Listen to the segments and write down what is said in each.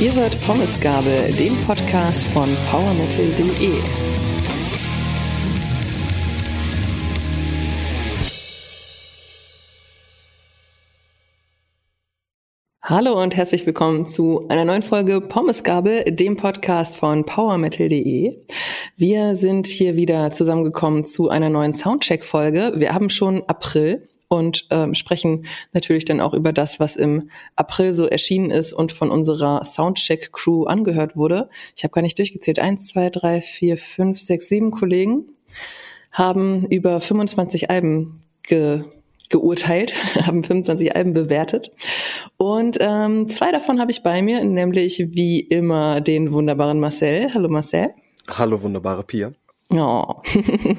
Ihr hört Pommesgabel, den Podcast von powermetal.de. Hallo und herzlich willkommen zu einer neuen Folge Pommesgabel, dem Podcast von powermetal.de. Wir sind hier wieder zusammengekommen zu einer neuen Soundcheck-Folge. Wir haben schon April und ähm, sprechen natürlich dann auch über das, was im April so erschienen ist und von unserer Soundcheck-Crew angehört wurde. Ich habe gar nicht durchgezählt. Eins, zwei, drei, vier, fünf, sechs, sieben Kollegen haben über 25 Alben ge geurteilt, haben 25 Alben bewertet. Und ähm, zwei davon habe ich bei mir, nämlich wie immer den wunderbaren Marcel. Hallo Marcel. Hallo wunderbare Pia. Oh.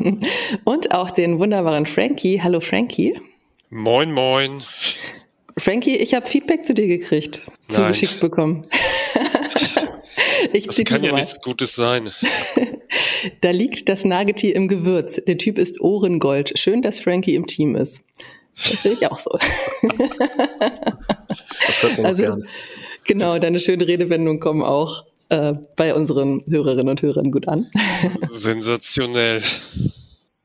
Und auch den wunderbaren Frankie. Hallo Frankie. Moin, moin. Frankie, ich habe Feedback zu dir gekriegt, Nein. zugeschickt bekommen. ich das kann ja mal. nichts Gutes sein. da liegt das Nagetier im Gewürz. Der Typ ist Ohrengold. Schön, dass Frankie im Team ist. Das sehe ich auch so. das hört man also, gern. Genau, deine schöne Redewendung kommen auch äh, bei unseren Hörerinnen und Hörern gut an. Sensationell.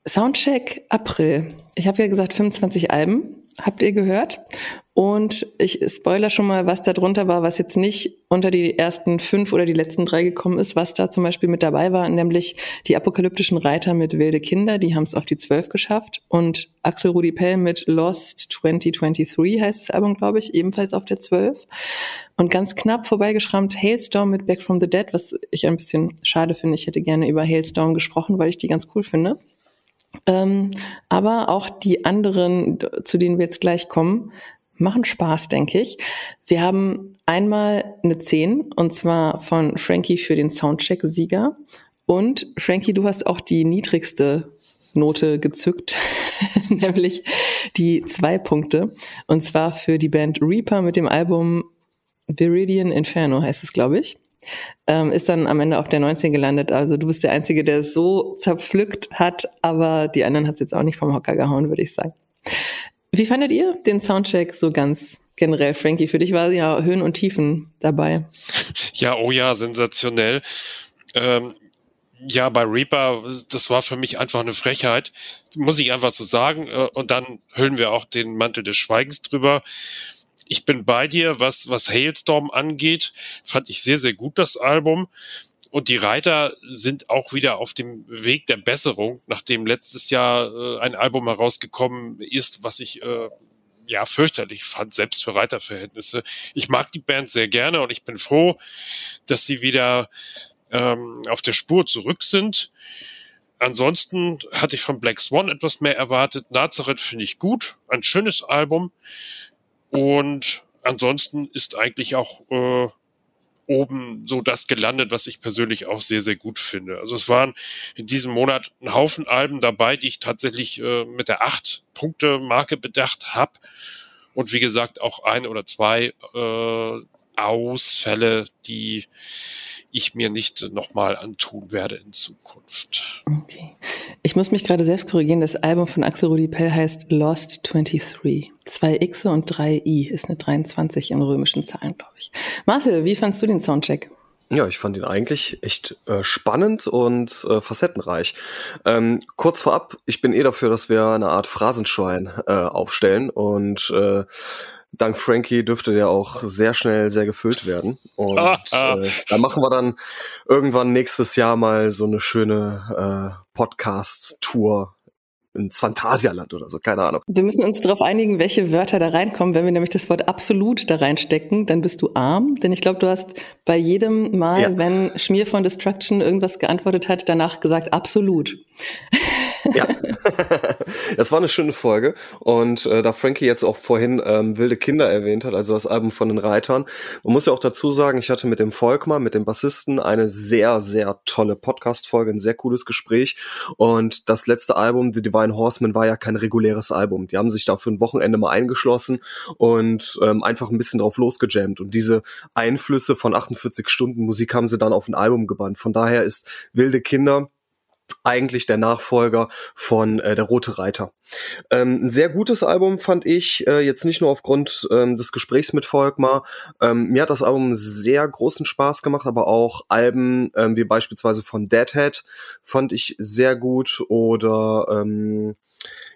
Soundcheck April. Ich habe ja gesagt 25 Alben. Habt ihr gehört? Und ich spoiler schon mal, was da drunter war, was jetzt nicht unter die ersten fünf oder die letzten drei gekommen ist, was da zum Beispiel mit dabei war, nämlich die apokalyptischen Reiter mit Wilde Kinder, die haben es auf die zwölf geschafft. Und Axel Rudi Pell mit Lost 2023 heißt das Album, glaube ich, ebenfalls auf der zwölf. Und ganz knapp vorbeigeschrammt Hailstorm mit Back from the Dead, was ich ein bisschen schade finde. Ich hätte gerne über Hailstorm gesprochen, weil ich die ganz cool finde. Ähm, aber auch die anderen, zu denen wir jetzt gleich kommen, machen Spaß, denke ich. Wir haben einmal eine 10 und zwar von Frankie für den Soundcheck-Sieger. Und Frankie, du hast auch die niedrigste Note gezückt, nämlich die zwei Punkte. Und zwar für die Band Reaper mit dem Album Viridian Inferno heißt es, glaube ich ähm, ist dann am Ende auf der 19 gelandet. Also du bist der Einzige, der es so zerpflückt hat, aber die anderen hat es jetzt auch nicht vom Hocker gehauen, würde ich sagen. Wie fandet ihr den Soundcheck so ganz generell, Frankie? Für dich war ja Höhen und Tiefen dabei. Ja, oh ja, sensationell. Ähm, ja, bei Reaper, das war für mich einfach eine Frechheit, muss ich einfach so sagen. Äh, und dann hüllen wir auch den Mantel des Schweigens drüber ich bin bei dir, was, was Hailstorm angeht, fand ich sehr, sehr gut das Album. Und die Reiter sind auch wieder auf dem Weg der Besserung, nachdem letztes Jahr äh, ein Album herausgekommen ist, was ich äh, ja fürchterlich fand, selbst für Reiterverhältnisse. Ich mag die Band sehr gerne und ich bin froh, dass sie wieder ähm, auf der Spur zurück sind. Ansonsten hatte ich von Black Swan etwas mehr erwartet. Nazareth finde ich gut, ein schönes Album. Und ansonsten ist eigentlich auch äh, oben so das gelandet, was ich persönlich auch sehr, sehr gut finde. Also es waren in diesem Monat ein Haufen Alben dabei, die ich tatsächlich äh, mit der acht Punkte Marke bedacht habe. Und wie gesagt, auch ein oder zwei äh, Ausfälle, die ich mir nicht nochmal antun werde in Zukunft. Okay. Ich muss mich gerade selbst korrigieren. Das Album von Axel Rudi Pell heißt Lost 23. Zwei X und drei I ist eine 23 in römischen Zahlen, glaube ich. Marcel, wie fandst du den Soundcheck? Ja, ich fand ihn eigentlich echt äh, spannend und äh, facettenreich. Ähm, kurz vorab, ich bin eh dafür, dass wir eine Art Phrasenschwein äh, aufstellen und äh, dank Frankie dürfte der auch sehr schnell sehr gefüllt werden. Und ah. Äh, da machen wir dann irgendwann nächstes Jahr mal so eine schöne äh, Podcast-Tour ins Phantasialand oder so, keine Ahnung. Wir müssen uns darauf einigen, welche Wörter da reinkommen. Wenn wir nämlich das Wort absolut da reinstecken, dann bist du arm. Denn ich glaube, du hast bei jedem Mal, ja. wenn Schmier von Destruction irgendwas geantwortet hat, danach gesagt absolut. Ja, das war eine schöne Folge. Und äh, da Frankie jetzt auch vorhin ähm, Wilde Kinder erwähnt hat, also das Album von den Reitern, man muss ja auch dazu sagen, ich hatte mit dem Volkmar, mit dem Bassisten, eine sehr, sehr tolle Podcast-Folge, ein sehr cooles Gespräch. Und das letzte Album, The Divine Horseman, war ja kein reguläres Album. Die haben sich da für ein Wochenende mal eingeschlossen und ähm, einfach ein bisschen drauf losgejammt. Und diese Einflüsse von 48 Stunden Musik haben sie dann auf ein Album gebannt. Von daher ist Wilde Kinder eigentlich der Nachfolger von äh, Der Rote Reiter. Ähm, ein sehr gutes Album fand ich, äh, jetzt nicht nur aufgrund ähm, des Gesprächs mit Volkmar. Ähm, mir hat das Album sehr großen Spaß gemacht, aber auch Alben ähm, wie beispielsweise von Deadhead fand ich sehr gut oder ähm,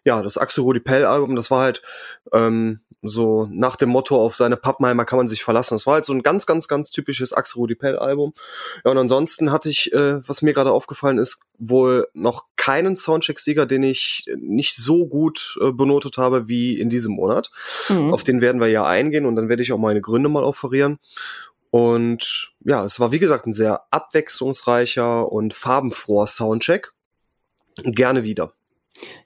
ja, das Axel Rudi Pell Album, das war halt ähm, so nach dem Motto auf seine Pappenheimer kann man sich verlassen. Das war halt so ein ganz, ganz, ganz typisches Axel Rudi Pell Album. Ja, und ansonsten hatte ich, äh, was mir gerade aufgefallen ist, wohl noch keinen Soundcheck-Sieger, den ich nicht so gut äh, benotet habe wie in diesem Monat. Mhm. Auf den werden wir ja eingehen und dann werde ich auch meine Gründe mal offerieren. Und ja, es war wie gesagt ein sehr abwechslungsreicher und farbenfroher Soundcheck. Gerne wieder.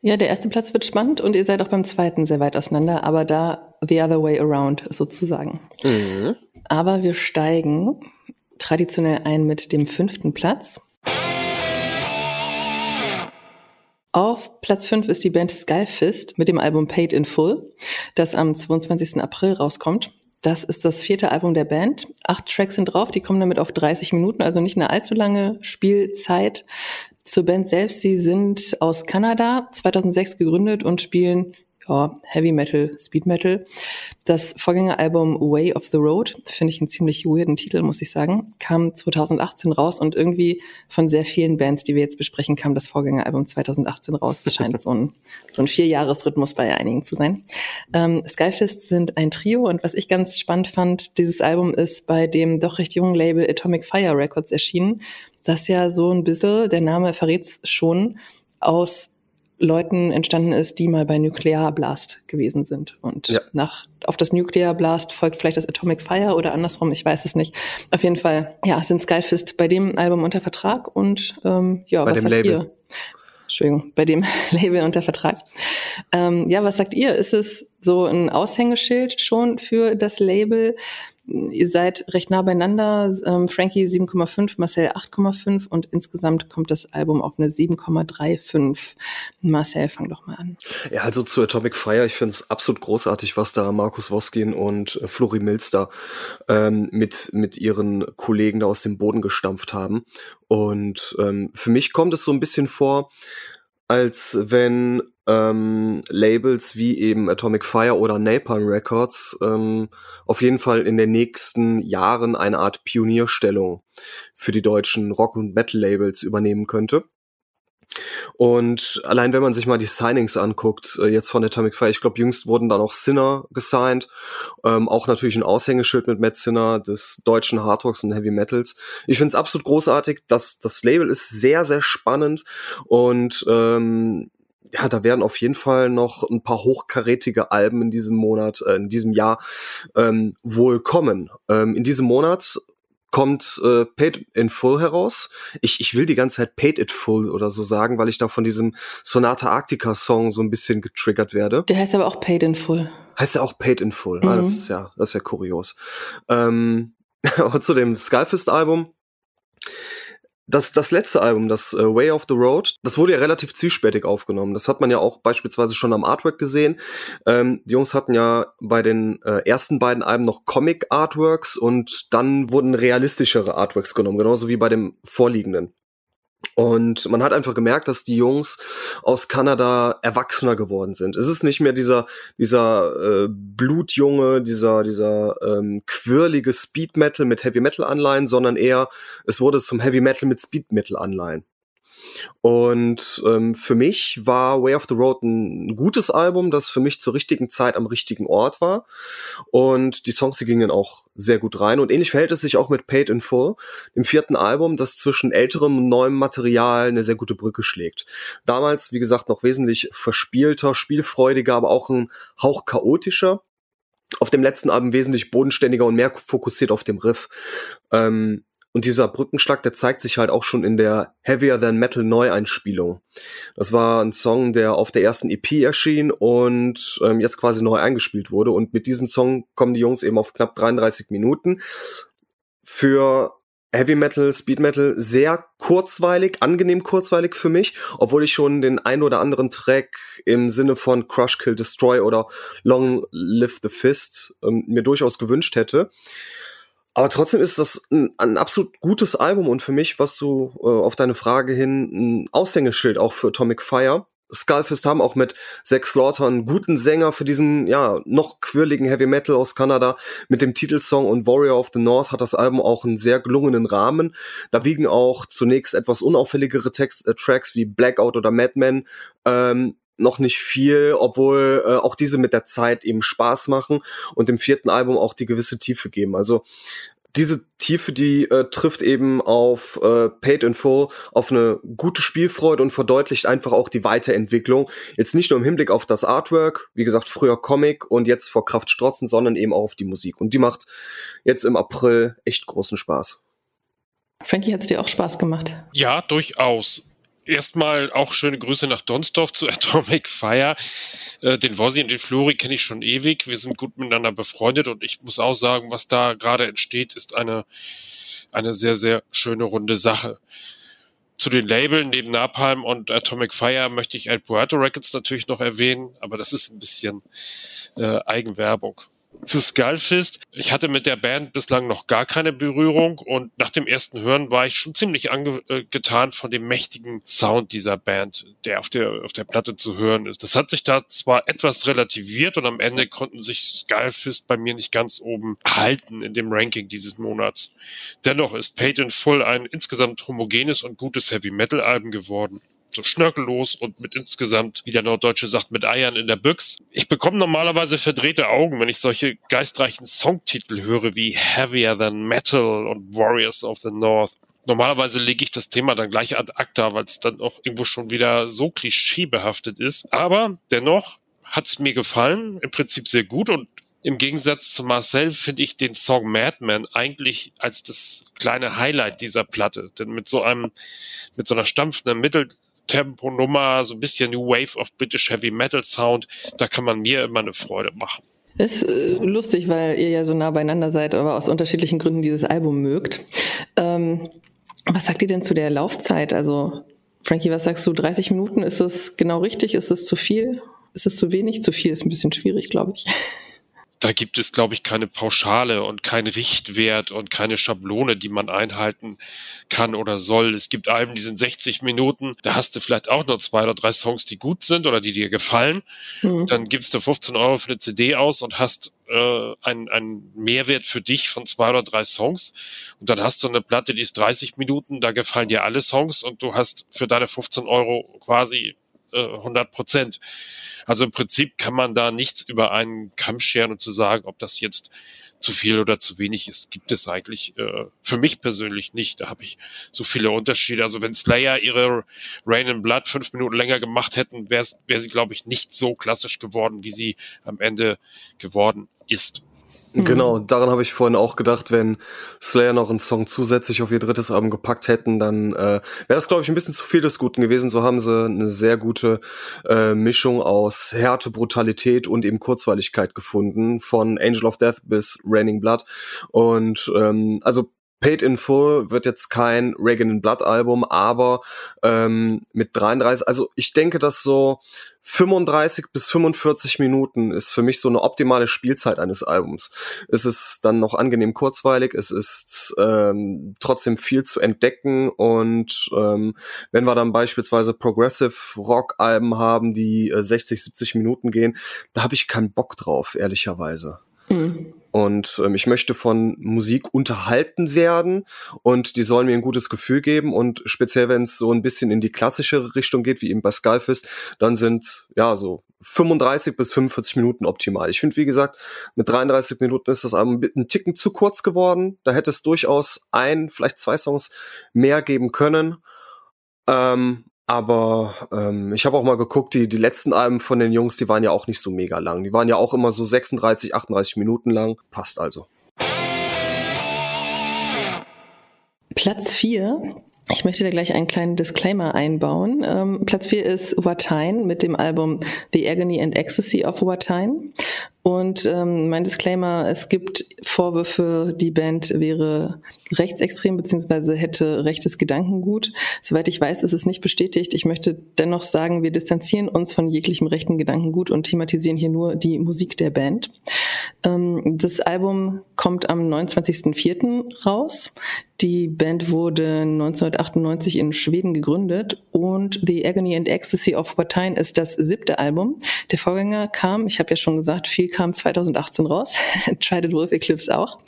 Ja, der erste Platz wird spannend und ihr seid auch beim zweiten sehr weit auseinander, aber da the other way around sozusagen. Mhm. Aber wir steigen traditionell ein mit dem fünften Platz. Auf Platz 5 ist die Band Skullfist mit dem Album Paid in Full, das am 22. April rauskommt. Das ist das vierte Album der Band. Acht Tracks sind drauf, die kommen damit auf 30 Minuten, also nicht eine allzu lange Spielzeit. Zur Band selbst, sie sind aus Kanada, 2006 gegründet und spielen ja, Heavy Metal, Speed Metal. Das Vorgängeralbum Way of the Road, finde ich einen ziemlich weirden Titel, muss ich sagen, kam 2018 raus und irgendwie von sehr vielen Bands, die wir jetzt besprechen, kam das Vorgängeralbum 2018 raus. Es scheint so ein, so ein Vierjahresrhythmus bei einigen zu sein. Ähm, Skyfist sind ein Trio und was ich ganz spannend fand, dieses Album ist bei dem doch recht jungen Label Atomic Fire Records erschienen das ja so ein bisschen, der Name verrät's schon, aus Leuten entstanden ist, die mal bei Nuclear Blast gewesen sind. Und ja. nach, auf das Nuclear Blast folgt vielleicht das Atomic Fire oder andersrum, ich weiß es nicht. Auf jeden Fall, ja, sind Skyfist bei dem Album unter Vertrag und ähm, ja, bei was sagt Label. ihr? Entschuldigung, bei dem Label unter Vertrag. Ähm, ja, was sagt ihr? Ist es so ein Aushängeschild schon für das Label? Ihr seid recht nah beieinander. Ähm, Frankie 7,5, Marcel 8,5 und insgesamt kommt das Album auf eine 7,35. Marcel, fang doch mal an. Ja, also zu Atomic Fire, ich finde es absolut großartig, was da Markus Woskin und äh, Flori Milster ähm, mit, mit ihren Kollegen da aus dem Boden gestampft haben. Und ähm, für mich kommt es so ein bisschen vor, als wenn ähm, Labels wie eben Atomic Fire oder Napalm Records ähm, auf jeden Fall in den nächsten Jahren eine Art Pionierstellung für die deutschen Rock- und Metal-Labels übernehmen könnte. Und allein wenn man sich mal die Signings anguckt, äh, jetzt von Atomic Fire, ich glaube, jüngst wurden da noch Sinner gesigned, ähm, auch natürlich ein Aushängeschild mit Matt Sinner des deutschen Hardrocks und Heavy Metals. Ich finde es absolut großartig, dass das Label ist sehr, sehr spannend und ähm, ja, da werden auf jeden Fall noch ein paar hochkarätige Alben in diesem Monat, äh, in diesem Jahr ähm, wohl kommen. Ähm, in diesem Monat kommt äh, Paid in Full heraus. Ich, ich will die ganze Zeit Paid It Full oder so sagen, weil ich da von diesem Sonata Arctica Song so ein bisschen getriggert werde. Der heißt aber auch Paid in Full. Heißt ja auch Paid in Full. Mhm. Ah, das mhm. ist ja, das ist ja kurios. Ähm, aber zu dem Skullfist Album das, das letzte Album, das äh, Way of the Road, das wurde ja relativ zielspätig aufgenommen. Das hat man ja auch beispielsweise schon am Artwork gesehen. Ähm, die Jungs hatten ja bei den äh, ersten beiden Alben noch Comic-Artworks und dann wurden realistischere Artworks genommen, genauso wie bei dem vorliegenden. Und man hat einfach gemerkt, dass die Jungs aus Kanada erwachsener geworden sind. Es ist nicht mehr dieser, dieser äh, Blutjunge, dieser, dieser ähm, quirlige Speed Metal mit Heavy Metal Anleihen, sondern eher, es wurde zum Heavy Metal mit Speed Metal Anleihen. Und ähm, für mich war Way of the Road ein gutes Album, das für mich zur richtigen Zeit am richtigen Ort war. Und die Songs, die gingen auch sehr gut rein. Und ähnlich verhält es sich auch mit Paid in Full, dem vierten Album, das zwischen älterem und neuem Material eine sehr gute Brücke schlägt. Damals, wie gesagt, noch wesentlich verspielter, spielfreudiger, aber auch ein Hauch chaotischer auf dem letzten Album wesentlich bodenständiger und mehr fokussiert auf dem Riff. Ähm, und dieser Brückenschlag, der zeigt sich halt auch schon in der Heavier Than Metal Neueinspielung. Das war ein Song, der auf der ersten EP erschien und ähm, jetzt quasi neu eingespielt wurde. Und mit diesem Song kommen die Jungs eben auf knapp 33 Minuten. Für Heavy Metal, Speed Metal sehr kurzweilig, angenehm kurzweilig für mich, obwohl ich schon den ein oder anderen Track im Sinne von Crush, Kill, Destroy oder Long Live the Fist ähm, mir durchaus gewünscht hätte. Aber trotzdem ist das ein, ein, absolut gutes Album und für mich, was du äh, auf deine Frage hin ein Aushängeschild auch für Atomic Fire. Skullfist haben auch mit Zack Slaughter einen guten Sänger für diesen, ja, noch quirligen Heavy Metal aus Kanada. Mit dem Titelsong und Warrior of the North hat das Album auch einen sehr gelungenen Rahmen. Da wiegen auch zunächst etwas unauffälligere Text, äh, Tracks wie Blackout oder Madman ähm, noch nicht viel, obwohl äh, auch diese mit der Zeit eben Spaß machen und dem vierten Album auch die gewisse Tiefe geben. Also diese Tiefe, die äh, trifft eben auf äh, Paid in Full, auf eine gute Spielfreude und verdeutlicht einfach auch die Weiterentwicklung. Jetzt nicht nur im Hinblick auf das Artwork, wie gesagt, früher Comic und jetzt vor Kraft strotzen, sondern eben auch auf die Musik. Und die macht jetzt im April echt großen Spaß. Frankie, hat es dir auch Spaß gemacht? Ja, durchaus. Erstmal auch schöne Grüße nach Donsdorf zu Atomic Fire. Äh, den Wossi und den Flori kenne ich schon ewig. Wir sind gut miteinander befreundet und ich muss auch sagen, was da gerade entsteht, ist eine, eine sehr, sehr schöne runde Sache. Zu den Labeln neben Napalm und Atomic Fire möchte ich El Puerto Records natürlich noch erwähnen, aber das ist ein bisschen äh, Eigenwerbung zu Skullfist. Ich hatte mit der Band bislang noch gar keine Berührung und nach dem ersten Hören war ich schon ziemlich angetan von dem mächtigen Sound dieser Band, der auf der, auf der Platte zu hören ist. Das hat sich da zwar etwas relativiert und am Ende konnten sich Skullfist bei mir nicht ganz oben halten in dem Ranking dieses Monats. Dennoch ist in Full ein insgesamt homogenes und gutes Heavy Metal Album geworden so schnörkellos und mit insgesamt, wie der Norddeutsche sagt, mit Eiern in der Büchs. Ich bekomme normalerweise verdrehte Augen, wenn ich solche geistreichen Songtitel höre wie Heavier Than Metal und Warriors of the North. Normalerweise lege ich das Thema dann gleich ad acta, weil es dann auch irgendwo schon wieder so klischeebehaftet ist. Aber dennoch hat es mir gefallen, im Prinzip sehr gut und im Gegensatz zu Marcel finde ich den Song Madman eigentlich als das kleine Highlight dieser Platte. Denn mit so einem, mit so einer stampfenden Mittel, Tempo-Nummer, so ein bisschen New Wave of British Heavy Metal Sound. Da kann man mir immer eine Freude machen. Ist äh, lustig, weil ihr ja so nah beieinander seid, aber aus unterschiedlichen Gründen dieses Album mögt. Ähm, was sagt ihr denn zu der Laufzeit? Also, Frankie, was sagst du? 30 Minuten? Ist es genau richtig? Ist es zu viel? Ist es zu wenig? Zu viel ist ein bisschen schwierig, glaube ich da gibt es, glaube ich, keine Pauschale und keinen Richtwert und keine Schablone, die man einhalten kann oder soll. Es gibt Alben, die sind 60 Minuten, da hast du vielleicht auch nur zwei oder drei Songs, die gut sind oder die dir gefallen. Mhm. Dann gibst du 15 Euro für eine CD aus und hast äh, einen, einen Mehrwert für dich von zwei oder drei Songs. Und dann hast du eine Platte, die ist 30 Minuten, da gefallen dir alle Songs und du hast für deine 15 Euro quasi 100 Prozent. Also im Prinzip kann man da nichts über einen Kamm scheren und zu sagen, ob das jetzt zu viel oder zu wenig ist, gibt es eigentlich äh, für mich persönlich nicht. Da habe ich so viele Unterschiede. Also wenn Slayer ihre Rain in Blood fünf Minuten länger gemacht hätten, wäre wär sie, glaube ich, nicht so klassisch geworden, wie sie am Ende geworden ist. Mhm. Genau, daran habe ich vorhin auch gedacht, wenn Slayer noch einen Song zusätzlich auf ihr drittes Album gepackt hätten, dann äh, wäre das, glaube ich, ein bisschen zu viel des Guten gewesen. So haben sie eine sehr gute äh, Mischung aus Härte, Brutalität und eben Kurzweiligkeit gefunden, von Angel of Death bis Raining Blood. Und ähm, also Paid in Full wird jetzt kein Reagan in Blood Album, aber ähm, mit 33, also ich denke, dass so 35 bis 45 Minuten ist für mich so eine optimale Spielzeit eines Albums. Es ist dann noch angenehm kurzweilig, es ist ähm, trotzdem viel zu entdecken und ähm, wenn wir dann beispielsweise Progressive Rock Alben haben, die äh, 60, 70 Minuten gehen, da habe ich keinen Bock drauf, ehrlicherweise. Mhm. Und ähm, ich möchte von Musik unterhalten werden und die sollen mir ein gutes Gefühl geben. Und speziell, wenn es so ein bisschen in die klassischere Richtung geht, wie eben bei Skullfist, dann sind ja so 35 bis 45 Minuten optimal. Ich finde, wie gesagt, mit 33 Minuten ist das Album ein Ticken zu kurz geworden. Da hätte es durchaus ein, vielleicht zwei Songs mehr geben können. Ähm, aber ähm, ich habe auch mal geguckt, die, die letzten Alben von den Jungs, die waren ja auch nicht so mega lang. Die waren ja auch immer so 36, 38 Minuten lang. Passt also. Platz 4 ich möchte da gleich einen kleinen Disclaimer einbauen. Ähm, Platz 4 ist Watine mit dem Album The Agony and Ecstasy of Watine. Und ähm, mein Disclaimer, es gibt Vorwürfe, die Band wäre rechtsextrem beziehungsweise hätte rechtes Gedankengut. Soweit ich weiß, ist es nicht bestätigt. Ich möchte dennoch sagen, wir distanzieren uns von jeglichem rechten Gedankengut und thematisieren hier nur die Musik der Band. Ähm, das Album kommt am 29.04. raus. Die Band wurde 1998 in Schweden gegründet und The Agony and Ecstasy of Watain ist das siebte Album. Der Vorgänger kam, ich habe ja schon gesagt, viel kam 2018 raus. Trident Wolf Eclipse auch.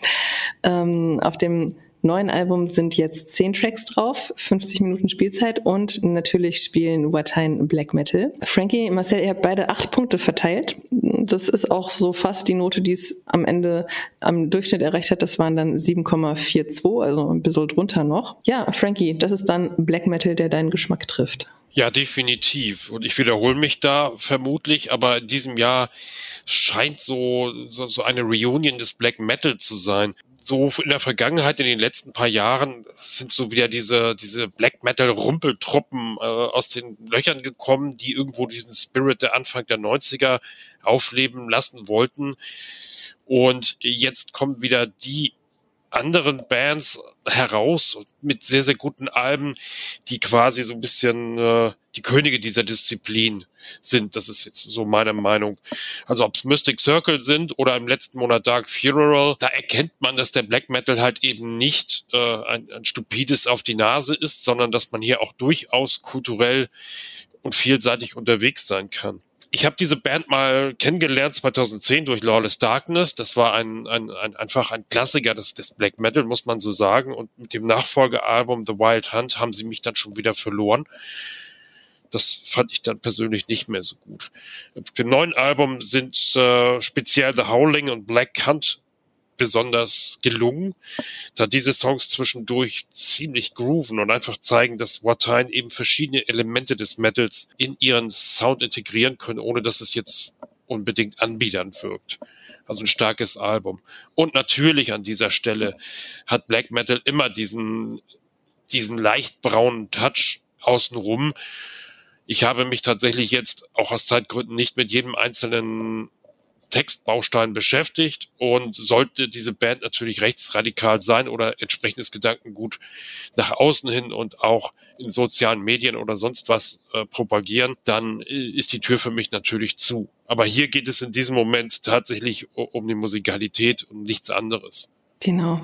Ähm, auf dem neuen Album sind jetzt zehn Tracks drauf, 50 Minuten Spielzeit und natürlich spielen Watain Black Metal. Frankie, Marcel, ihr habt beide acht Punkte verteilt. Das ist auch so fast die Note, die es am Ende am Durchschnitt erreicht hat. Das waren dann 7,42, also ein bisschen drunter noch. Ja, Frankie, das ist dann Black Metal, der deinen Geschmack trifft. Ja, definitiv. Und ich wiederhole mich da vermutlich, aber in diesem Jahr scheint so, so, so eine Reunion des Black Metal zu sein so in der Vergangenheit, in den letzten paar Jahren, sind so wieder diese, diese Black Metal Rumpeltruppen äh, aus den Löchern gekommen, die irgendwo diesen Spirit der Anfang der 90er aufleben lassen wollten. Und jetzt kommen wieder die anderen Bands heraus mit sehr, sehr guten Alben, die quasi so ein bisschen äh, die Könige dieser Disziplin sind. Das ist jetzt so meine Meinung. Also ob es Mystic Circle sind oder im letzten Monat Dark Funeral, da erkennt man, dass der Black Metal halt eben nicht äh, ein, ein stupides auf die Nase ist, sondern dass man hier auch durchaus kulturell und vielseitig unterwegs sein kann. Ich habe diese Band mal kennengelernt 2010 durch Lawless Darkness. Das war ein, ein, ein einfach ein Klassiker des, des Black Metal, muss man so sagen. Und mit dem Nachfolgealbum The Wild Hunt haben sie mich dann schon wieder verloren. Das fand ich dann persönlich nicht mehr so gut. Auf dem neuen Album sind äh, speziell The Howling und Black Hunt besonders gelungen, da diese Songs zwischendurch ziemlich grooven und einfach zeigen, dass Watain eben verschiedene Elemente des Metals in ihren Sound integrieren können, ohne dass es jetzt unbedingt anbiedernd wirkt. Also ein starkes Album. Und natürlich an dieser Stelle hat Black Metal immer diesen, diesen leicht braunen Touch außenrum, ich habe mich tatsächlich jetzt auch aus Zeitgründen nicht mit jedem einzelnen Textbaustein beschäftigt und sollte diese Band natürlich rechtsradikal sein oder entsprechendes Gedankengut nach außen hin und auch in sozialen Medien oder sonst was äh, propagieren, dann äh, ist die Tür für mich natürlich zu. Aber hier geht es in diesem Moment tatsächlich um die Musikalität und nichts anderes. Genau.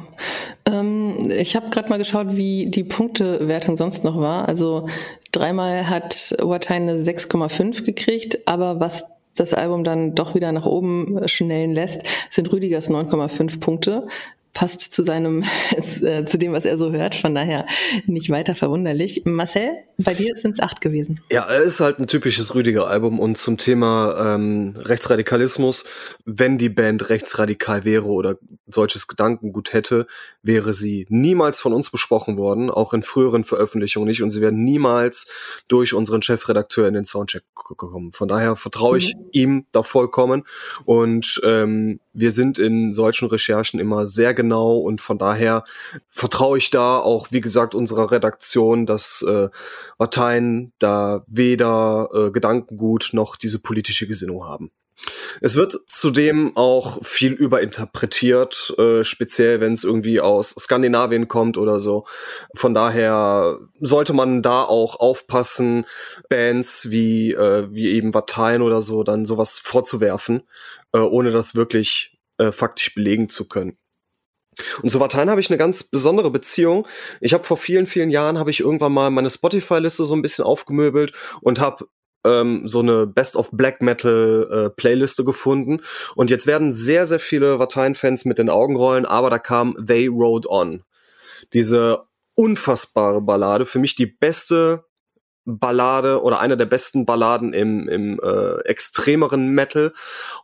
Ähm, ich habe gerade mal geschaut, wie die Punktewertung sonst noch war. Also dreimal hat Watain eine 6,5 gekriegt, aber was das Album dann doch wieder nach oben schnellen lässt, sind Rüdigers 9,5 Punkte passt zu seinem, äh, zu dem, was er so hört. Von daher nicht weiter verwunderlich. Marcel, bei dir sind es acht gewesen. Ja, es ist halt ein typisches Rüdiger-Album und zum Thema ähm, Rechtsradikalismus, wenn die Band rechtsradikal wäre oder solches Gedankengut hätte, wäre sie niemals von uns besprochen worden, auch in früheren Veröffentlichungen nicht und sie wären niemals durch unseren Chefredakteur in den Soundcheck gekommen. Von daher vertraue ich mhm. ihm da vollkommen und ähm, wir sind in solchen Recherchen immer sehr genau und von daher vertraue ich da auch, wie gesagt, unserer Redaktion, dass äh, Parteien da weder äh, Gedankengut noch diese politische Gesinnung haben. Es wird zudem auch viel überinterpretiert, äh, speziell wenn es irgendwie aus Skandinavien kommt oder so. Von daher sollte man da auch aufpassen, Bands wie, äh, wie eben Vatein oder so dann sowas vorzuwerfen, äh, ohne das wirklich äh, faktisch belegen zu können. Und zu Vatein habe ich eine ganz besondere Beziehung. Ich habe vor vielen, vielen Jahren habe ich irgendwann mal meine Spotify-Liste so ein bisschen aufgemöbelt und habe ähm, so eine Best of Black Metal äh, Playliste gefunden. Und jetzt werden sehr, sehr viele Vatein-Fans mit den Augen rollen, aber da kam They Rode On. Diese unfassbare Ballade, für mich die beste Ballade oder eine der besten Balladen im, im äh, extremeren Metal.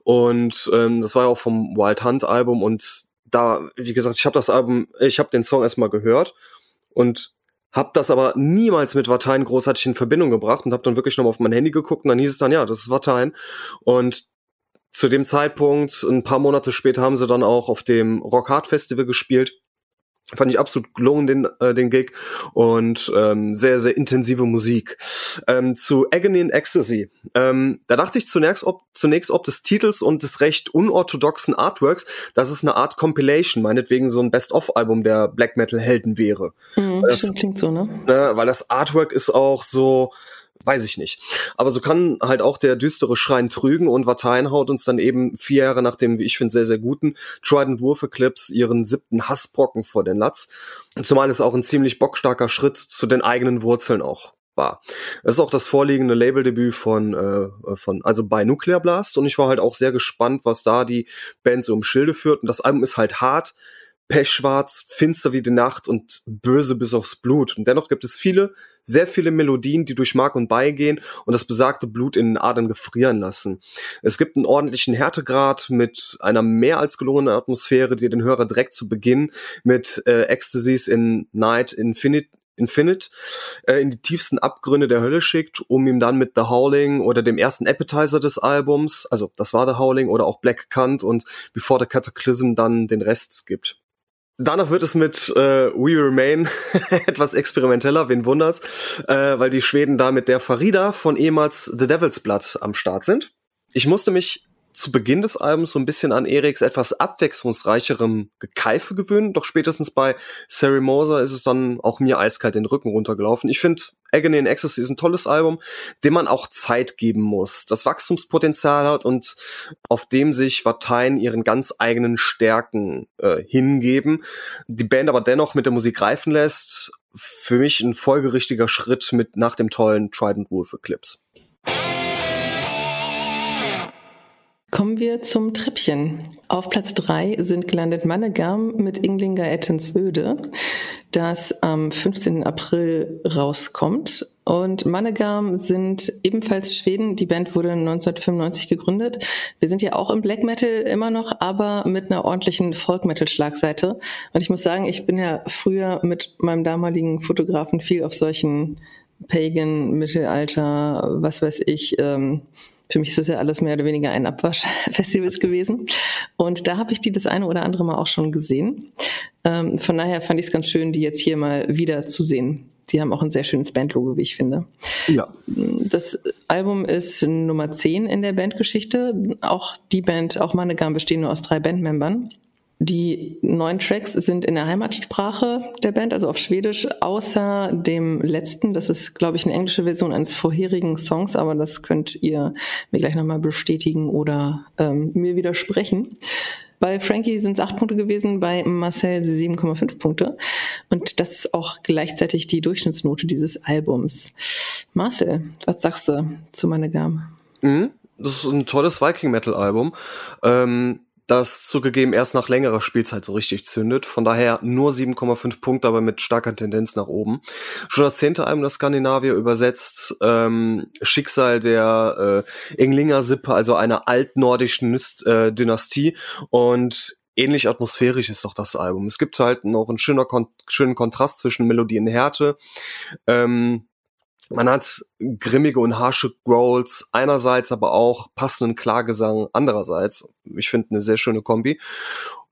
Und ähm, das war ja auch vom Wild Hunt Album. Und da, wie gesagt, ich habe das Album, ich habe den Song erstmal gehört und habe das aber niemals mit Vatein großartig in Verbindung gebracht und habe dann wirklich nochmal auf mein Handy geguckt und dann hieß es dann, ja, das ist Vatein. Und zu dem Zeitpunkt, ein paar Monate später, haben sie dann auch auf dem Rock Hard Festival gespielt. Fand ich absolut gelungen, den, äh, den Gig. Und ähm, sehr, sehr intensive Musik. Ähm, zu Agony and Ecstasy. Ähm, da dachte ich zunächst ob, zunächst ob des Titels und des recht unorthodoxen Artworks, dass es eine Art Compilation, meinetwegen so ein Best-of-Album der Black Metal-Helden wäre. Mhm, das klingt so, ne? ne? Weil das Artwork ist auch so weiß ich nicht. Aber so kann halt auch der düstere Schrein trügen und Vatein haut uns dann eben vier Jahre nach dem, wie ich finde, sehr, sehr guten Trident Wolf Eclipse ihren siebten Hassbrocken vor den Latz. Zumal es auch ein ziemlich bockstarker Schritt zu den eigenen Wurzeln auch war. Es ist auch das vorliegende Labeldebüt von, äh, von, also bei Nuclear Blast und ich war halt auch sehr gespannt, was da die Band so im Schilde führt und das Album ist halt hart, pechschwarz, finster wie die Nacht und böse bis aufs Blut. Und dennoch gibt es viele, sehr viele Melodien, die durch Mark und Bein gehen und das besagte Blut in den Adern gefrieren lassen. Es gibt einen ordentlichen Härtegrad mit einer mehr als gelungenen Atmosphäre, die den Hörer direkt zu Beginn mit äh, Ecstasies in Night Infinite Infinite äh, in die tiefsten Abgründe der Hölle schickt, um ihm dann mit The Howling oder dem ersten Appetizer des Albums, also das war The Howling oder auch Black Cunt und Before the Cataclysm dann den Rest gibt. Danach wird es mit äh, We Remain etwas experimenteller, wen wundert's, äh, weil die Schweden da mit der Farida von ehemals The Devil's Blood am Start sind. Ich musste mich zu Beginn des Albums so ein bisschen an Eriks etwas abwechslungsreicherem Gekeife gewöhnen, doch spätestens bei Sari Moser ist es dann auch mir eiskalt den Rücken runtergelaufen. Ich finde Agony in Ecstasy ist ein tolles Album, dem man auch Zeit geben muss, das Wachstumspotenzial hat und auf dem sich Vatein ihren ganz eigenen Stärken äh, hingeben, die Band aber dennoch mit der Musik reifen lässt. Für mich ein folgerichtiger Schritt mit nach dem tollen Trident Wolf Eclipse. Kommen wir zum Treppchen. Auf Platz drei sind gelandet Mannegam mit Inglinger Ettens Öde, das am 15. April rauskommt. Und Mannegam sind ebenfalls Schweden. Die Band wurde 1995 gegründet. Wir sind ja auch im Black Metal immer noch, aber mit einer ordentlichen Folk Metal Schlagseite. Und ich muss sagen, ich bin ja früher mit meinem damaligen Fotografen viel auf solchen Pagan, Mittelalter, was weiß ich, ähm, für mich ist das ja alles mehr oder weniger ein Abwasch-Festivals gewesen. Und da habe ich die das eine oder andere Mal auch schon gesehen. Ähm, von daher fand ich es ganz schön, die jetzt hier mal wieder zu sehen. Die haben auch ein sehr schönes Bandlogo, wie ich finde. Ja. Das Album ist Nummer 10 in der Bandgeschichte. Auch die Band, auch Mannegarn bestehen nur aus drei Bandmembern. Die neuen Tracks sind in der Heimatsprache der Band, also auf Schwedisch, außer dem letzten. Das ist, glaube ich, eine englische Version eines vorherigen Songs, aber das könnt ihr mir gleich nochmal bestätigen oder ähm, mir widersprechen. Bei Frankie sind es acht Punkte gewesen, bei Marcel 7,5 Punkte. Und das ist auch gleichzeitig die Durchschnittsnote dieses Albums. Marcel, was sagst du zu Manegam? Mhm, das ist ein tolles Viking-Metal-Album. Ähm das zugegeben erst nach längerer Spielzeit so richtig zündet. Von daher nur 7,5 Punkte, aber mit starker Tendenz nach oben. Schon das zehnte Album der Skandinavier übersetzt ähm, Schicksal der äh, Englinger Sippe, also einer altnordischen äh, Dynastie und ähnlich atmosphärisch ist doch das Album. Es gibt halt noch einen schöner Kon schönen Kontrast zwischen Melodie und Härte. Ähm, man hat grimmige und harsche Growls einerseits, aber auch passenden Klagesang andererseits. Ich finde eine sehr schöne Kombi.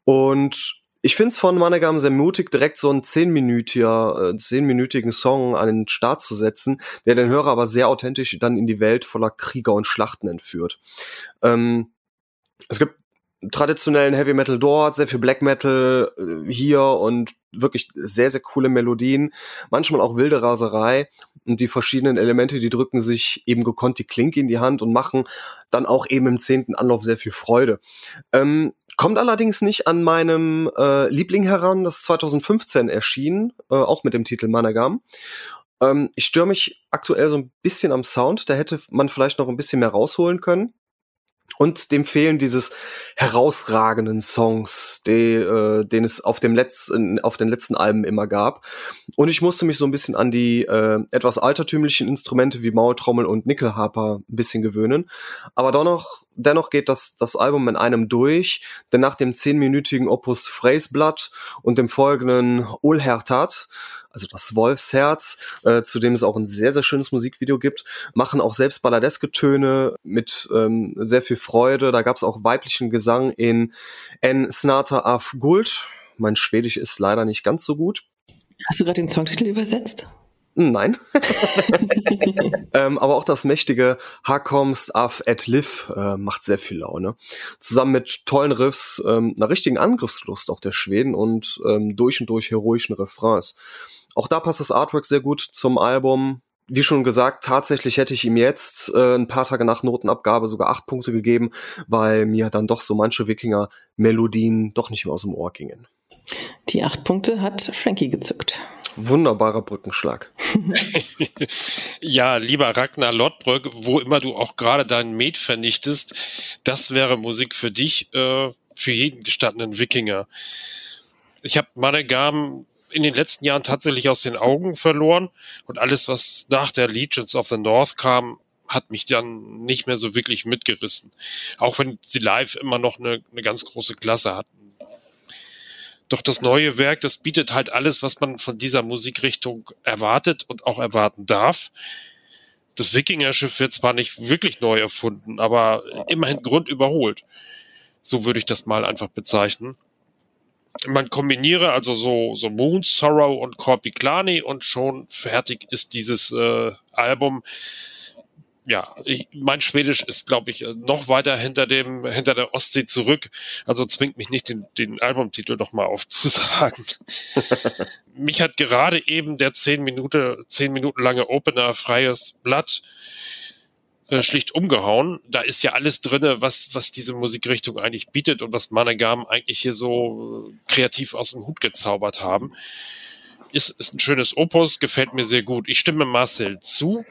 Und ich finde es von Manegam sehr mutig, direkt so einen äh, zehnminütigen Song an den Start zu setzen, der den Hörer aber sehr authentisch dann in die Welt voller Krieger und Schlachten entführt. Ähm, es gibt traditionellen Heavy Metal dort, sehr viel Black Metal äh, hier und wirklich sehr, sehr coole Melodien, manchmal auch wilde Raserei und die verschiedenen Elemente, die drücken sich eben gekonnt die Klinke in die Hand und machen dann auch eben im zehnten Anlauf sehr viel Freude. Ähm, kommt allerdings nicht an meinem äh, Liebling heran, das 2015 erschien, äh, auch mit dem Titel Managam. Ähm, ich störe mich aktuell so ein bisschen am Sound, da hätte man vielleicht noch ein bisschen mehr rausholen können und dem fehlen dieses herausragenden Songs, die, äh, den es auf dem letzten, auf den letzten Alben immer gab. Und ich musste mich so ein bisschen an die äh, etwas altertümlichen Instrumente wie Maultrommel und Nickelharper ein bisschen gewöhnen. Aber dennoch, dennoch geht das, das Album in einem durch, denn nach dem zehnminütigen Opus Phraseblad und dem folgenden Olhertat also das Wolfsherz, äh, zu dem es auch ein sehr, sehr schönes Musikvideo gibt, machen auch selbst balladeske Töne mit ähm, sehr viel Freude. Da gab es auch weiblichen Gesang in En Snata af Guld. Mein Schwedisch ist leider nicht ganz so gut. Hast du gerade den Songtitel übersetzt? Nein. ähm, aber auch das mächtige Hakomst af et liv äh, macht sehr viel Laune. Zusammen mit tollen Riffs, ähm, einer richtigen Angriffslust auch der Schweden und ähm, durch und durch heroischen Refrains. Auch da passt das Artwork sehr gut zum Album. wie schon gesagt, tatsächlich hätte ich ihm jetzt äh, ein paar Tage nach Notenabgabe sogar acht Punkte gegeben, weil mir dann doch so manche Wikinger-Melodien doch nicht mehr aus dem Ohr gingen. Die acht Punkte hat Frankie gezückt. Wunderbarer Brückenschlag. ja, lieber Ragnar Lottbrück, wo immer du auch gerade deinen Met vernichtest, das wäre Musik für dich, äh, für jeden gestandenen Wikinger. Ich habe Manegam in den letzten Jahren tatsächlich aus den Augen verloren und alles, was nach der Legions of the North kam, hat mich dann nicht mehr so wirklich mitgerissen. Auch wenn sie live immer noch eine, eine ganz große Klasse hatten. Doch das neue Werk, das bietet halt alles, was man von dieser Musikrichtung erwartet und auch erwarten darf. Das Wikinger-Schiff wird zwar nicht wirklich neu erfunden, aber immerhin grundüberholt. So würde ich das mal einfach bezeichnen man kombiniere also so, so Moon, Sorrow und Korpiklani und schon fertig ist dieses äh, Album. Ja, ich, mein Schwedisch ist, glaube ich, noch weiter hinter dem, hinter der Ostsee zurück. Also zwingt mich nicht, den, den Albumtitel noch mal aufzusagen. mich hat gerade eben der zehn Minuten, zehn Minuten lange Opener Freies Blatt äh, schlicht umgehauen. Da ist ja alles drinne, was, was diese Musikrichtung eigentlich bietet und was Managam eigentlich hier so äh, kreativ aus dem Hut gezaubert haben. Ist, ist ein schönes Opus, gefällt mir sehr gut. Ich stimme Marcel zu.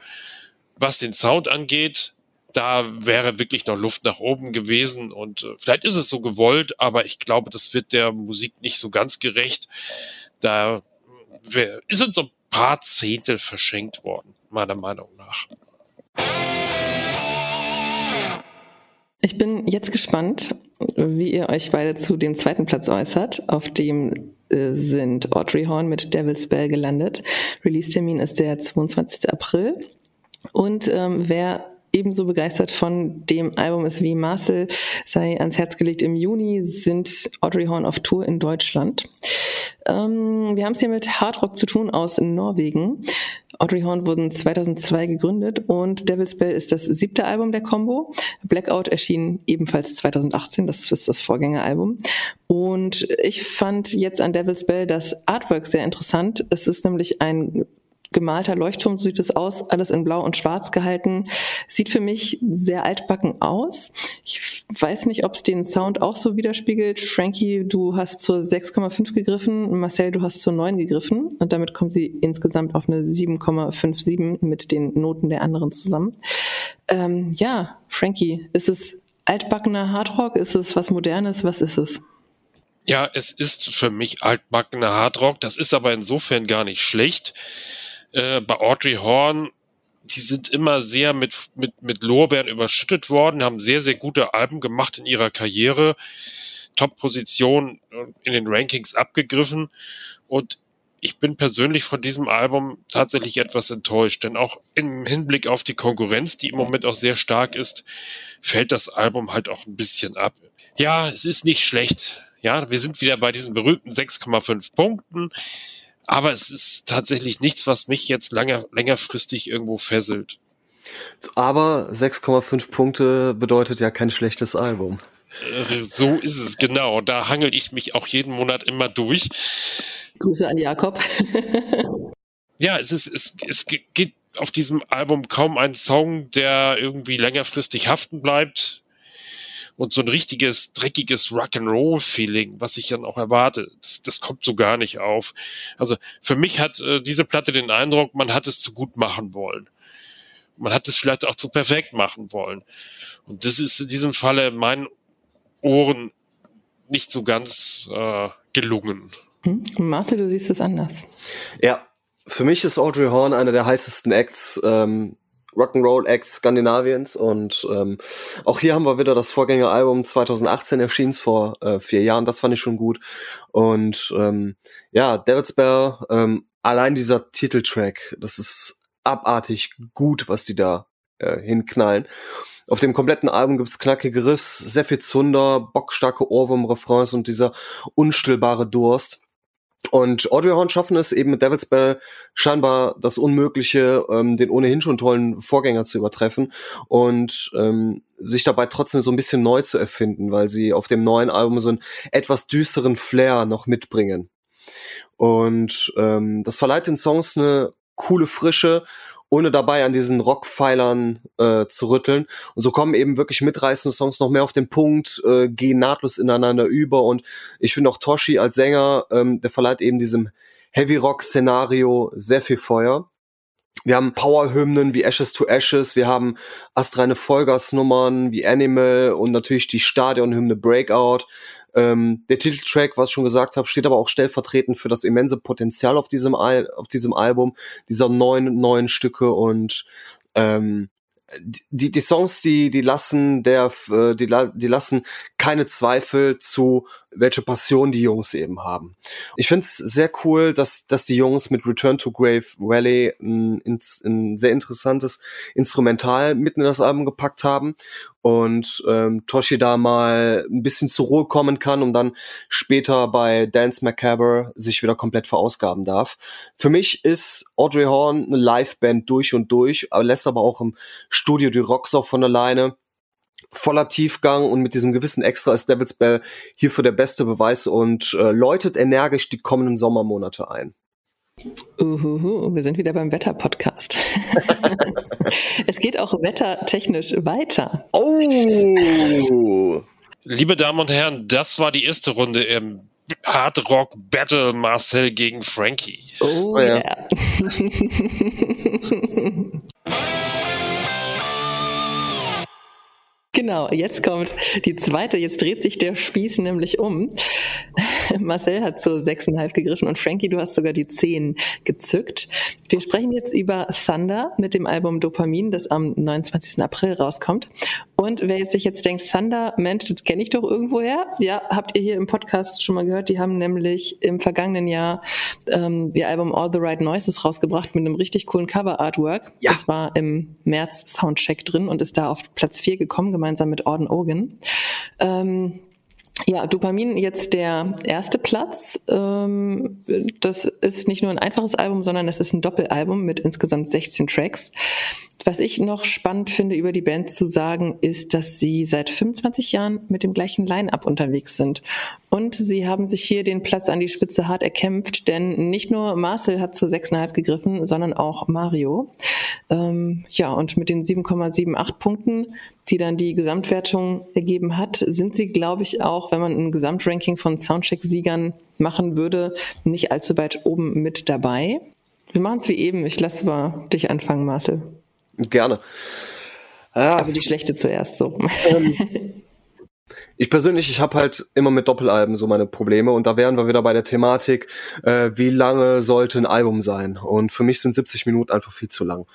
Was den Sound angeht, da wäre wirklich noch Luft nach oben gewesen und äh, vielleicht ist es so gewollt, aber ich glaube, das wird der Musik nicht so ganz gerecht. Da wär, sind so ein paar Zehntel verschenkt worden, meiner Meinung nach. Ich bin jetzt gespannt, wie ihr euch beide zu dem zweiten Platz äußert. Auf dem äh, sind Audrey Horn mit Devil's Bell gelandet. Release-Termin ist der 22. April. Und ähm, wer ebenso begeistert von dem Album ist wie Marcel, sei ans Herz gelegt. Im Juni sind Audrey Horn auf Tour in Deutschland. Ähm, wir haben es hier mit Hardrock zu tun aus Norwegen. Audrey Horn wurden 2002 gegründet und Devil's Bell ist das siebte Album der Combo. Blackout erschien ebenfalls 2018, das ist das Vorgängeralbum. Und ich fand jetzt an Devil's Bell das Artwork sehr interessant. Es ist nämlich ein gemalter Leuchtturm, so sieht es aus, alles in blau und schwarz gehalten. Sieht für mich sehr altbacken aus. Ich weiß nicht, ob es den Sound auch so widerspiegelt. Frankie, du hast zur 6,5 gegriffen, Marcel, du hast zur 9 gegriffen und damit kommt sie insgesamt auf eine 7,57 mit den Noten der anderen zusammen. Ähm, ja, Frankie, ist es altbackener Hardrock? Ist es was Modernes? Was ist es? Ja, es ist für mich altbackener Hardrock. Das ist aber insofern gar nicht schlecht äh, bei Audrey Horn, die sind immer sehr mit, mit, mit Lorbeeren überschüttet worden, haben sehr, sehr gute Alben gemacht in ihrer Karriere, Top-Position in den Rankings abgegriffen und ich bin persönlich von diesem Album tatsächlich etwas enttäuscht, denn auch im Hinblick auf die Konkurrenz, die im Moment auch sehr stark ist, fällt das Album halt auch ein bisschen ab. Ja, es ist nicht schlecht. Ja, wir sind wieder bei diesen berühmten 6,5 Punkten. Aber es ist tatsächlich nichts, was mich jetzt langer, längerfristig irgendwo fesselt. Aber 6,5 Punkte bedeutet ja kein schlechtes Album. Äh, so ist es, genau. Da hangel ich mich auch jeden Monat immer durch. Grüße an Jakob. ja, es ist, es, es geht auf diesem Album kaum ein Song, der irgendwie längerfristig haften bleibt und so ein richtiges, dreckiges Rock'n'Roll-Feeling, was ich dann auch erwarte, das, das kommt so gar nicht auf. Also für mich hat äh, diese Platte den Eindruck, man hat es zu gut machen wollen. Man hat es vielleicht auch zu perfekt machen wollen. Und das ist in diesem Falle in meinen Ohren nicht so ganz äh, gelungen. Hm? Marcel, du siehst es anders. Ja, für mich ist Audrey Horn einer der heißesten Acts ähm, Rock'n'Roll Acts Skandinaviens und ähm, auch hier haben wir wieder das Vorgängeralbum 2018 erschien vor äh, vier Jahren, das fand ich schon gut und ähm, ja, Devil's Bell, ähm, allein dieser Titeltrack, das ist abartig gut, was die da äh, hinknallen. Auf dem kompletten Album gibt's knackige Riffs, sehr viel Zunder, bockstarke Ohrwurm-Refrains und dieser unstillbare Durst. Und Audrey Horn schaffen es eben mit Devil's Bell scheinbar das Unmögliche, ähm, den ohnehin schon tollen Vorgänger zu übertreffen und ähm, sich dabei trotzdem so ein bisschen neu zu erfinden, weil sie auf dem neuen Album so einen etwas düsteren Flair noch mitbringen. Und ähm, das verleiht den Songs eine coole Frische ohne dabei an diesen Rockpfeilern äh, zu rütteln. Und so kommen eben wirklich mitreißende Songs noch mehr auf den Punkt, äh, gehen nahtlos ineinander über. Und ich finde auch Toshi als Sänger, ähm, der verleiht eben diesem Heavy Rock Szenario sehr viel Feuer. Wir haben Powerhymnen wie Ashes to Ashes, wir haben astreine Vollgasnummern wie Animal und natürlich die Stadionhymne Breakout. Ähm, der Titeltrack, was ich schon gesagt habe, steht aber auch stellvertretend für das immense Potenzial auf diesem, Al auf diesem Album, dieser neuen, neuen Stücke und ähm, die, die Songs, die, die lassen der, äh, die, die lassen keine Zweifel zu, welche Passion die Jungs eben haben. Ich finde es sehr cool, dass, dass die Jungs mit Return to Grave Valley ein, ein, sehr interessantes Instrumental mitten in das Album gepackt haben und ähm, Toshi da mal ein bisschen zur Ruhe kommen kann und dann später bei Dance Macabre sich wieder komplett verausgaben darf. Für mich ist Audrey Horn eine Liveband durch und durch, aber lässt aber auch im Studio die Rocks auch von alleine voller Tiefgang und mit diesem gewissen Extra ist Devil's Bell hierfür der beste Beweis und äh, läutet energisch die kommenden Sommermonate ein. Uhuhu, wir sind wieder beim Wetter-Podcast. es geht auch wettertechnisch weiter. Oh! Liebe Damen und Herren, das war die erste Runde im Hard Rock Battle Marcel gegen Frankie. Oh, oh ja. Yeah. Genau, jetzt kommt die zweite. Jetzt dreht sich der Spieß nämlich um. Marcel hat zu sechseinhalb gegriffen und Frankie, du hast sogar die zehn gezückt. Wir sprechen jetzt über Thunder mit dem Album Dopamin, das am 29. April rauskommt. Und wer jetzt sich jetzt denkt, Thunder, Mensch, das kenne ich doch irgendwoher. Ja, habt ihr hier im Podcast schon mal gehört. Die haben nämlich im vergangenen Jahr ähm, ihr Album All the Right Noises rausgebracht mit einem richtig coolen Cover-Artwork. Ja. Das war im März Soundcheck drin und ist da auf Platz vier gekommen, gemeinsam mit Orden Ogan. Ähm, ja, Dopamin jetzt der erste Platz. Ähm, das ist nicht nur ein einfaches Album, sondern es ist ein Doppelalbum mit insgesamt 16 Tracks. Was ich noch spannend finde, über die Band zu sagen, ist, dass sie seit 25 Jahren mit dem gleichen Line-Up unterwegs sind. Und sie haben sich hier den Platz an die Spitze hart erkämpft, denn nicht nur Marcel hat zu 6,5 gegriffen, sondern auch Mario. Ähm, ja, und mit den 7,78 Punkten, die dann die Gesamtwertung ergeben hat, sind sie, glaube ich, auch, wenn man ein Gesamtranking von Soundcheck-Siegern machen würde, nicht allzu weit oben mit dabei. Wir machen es wie eben. Ich lasse mal dich anfangen, Marcel. Gerne. Ja. Aber die schlechte zuerst so. Ähm, ich persönlich, ich habe halt immer mit Doppelalben so meine Probleme und da wären wir wieder bei der Thematik, äh, wie lange sollte ein Album sein? Und für mich sind 70 Minuten einfach viel zu lang.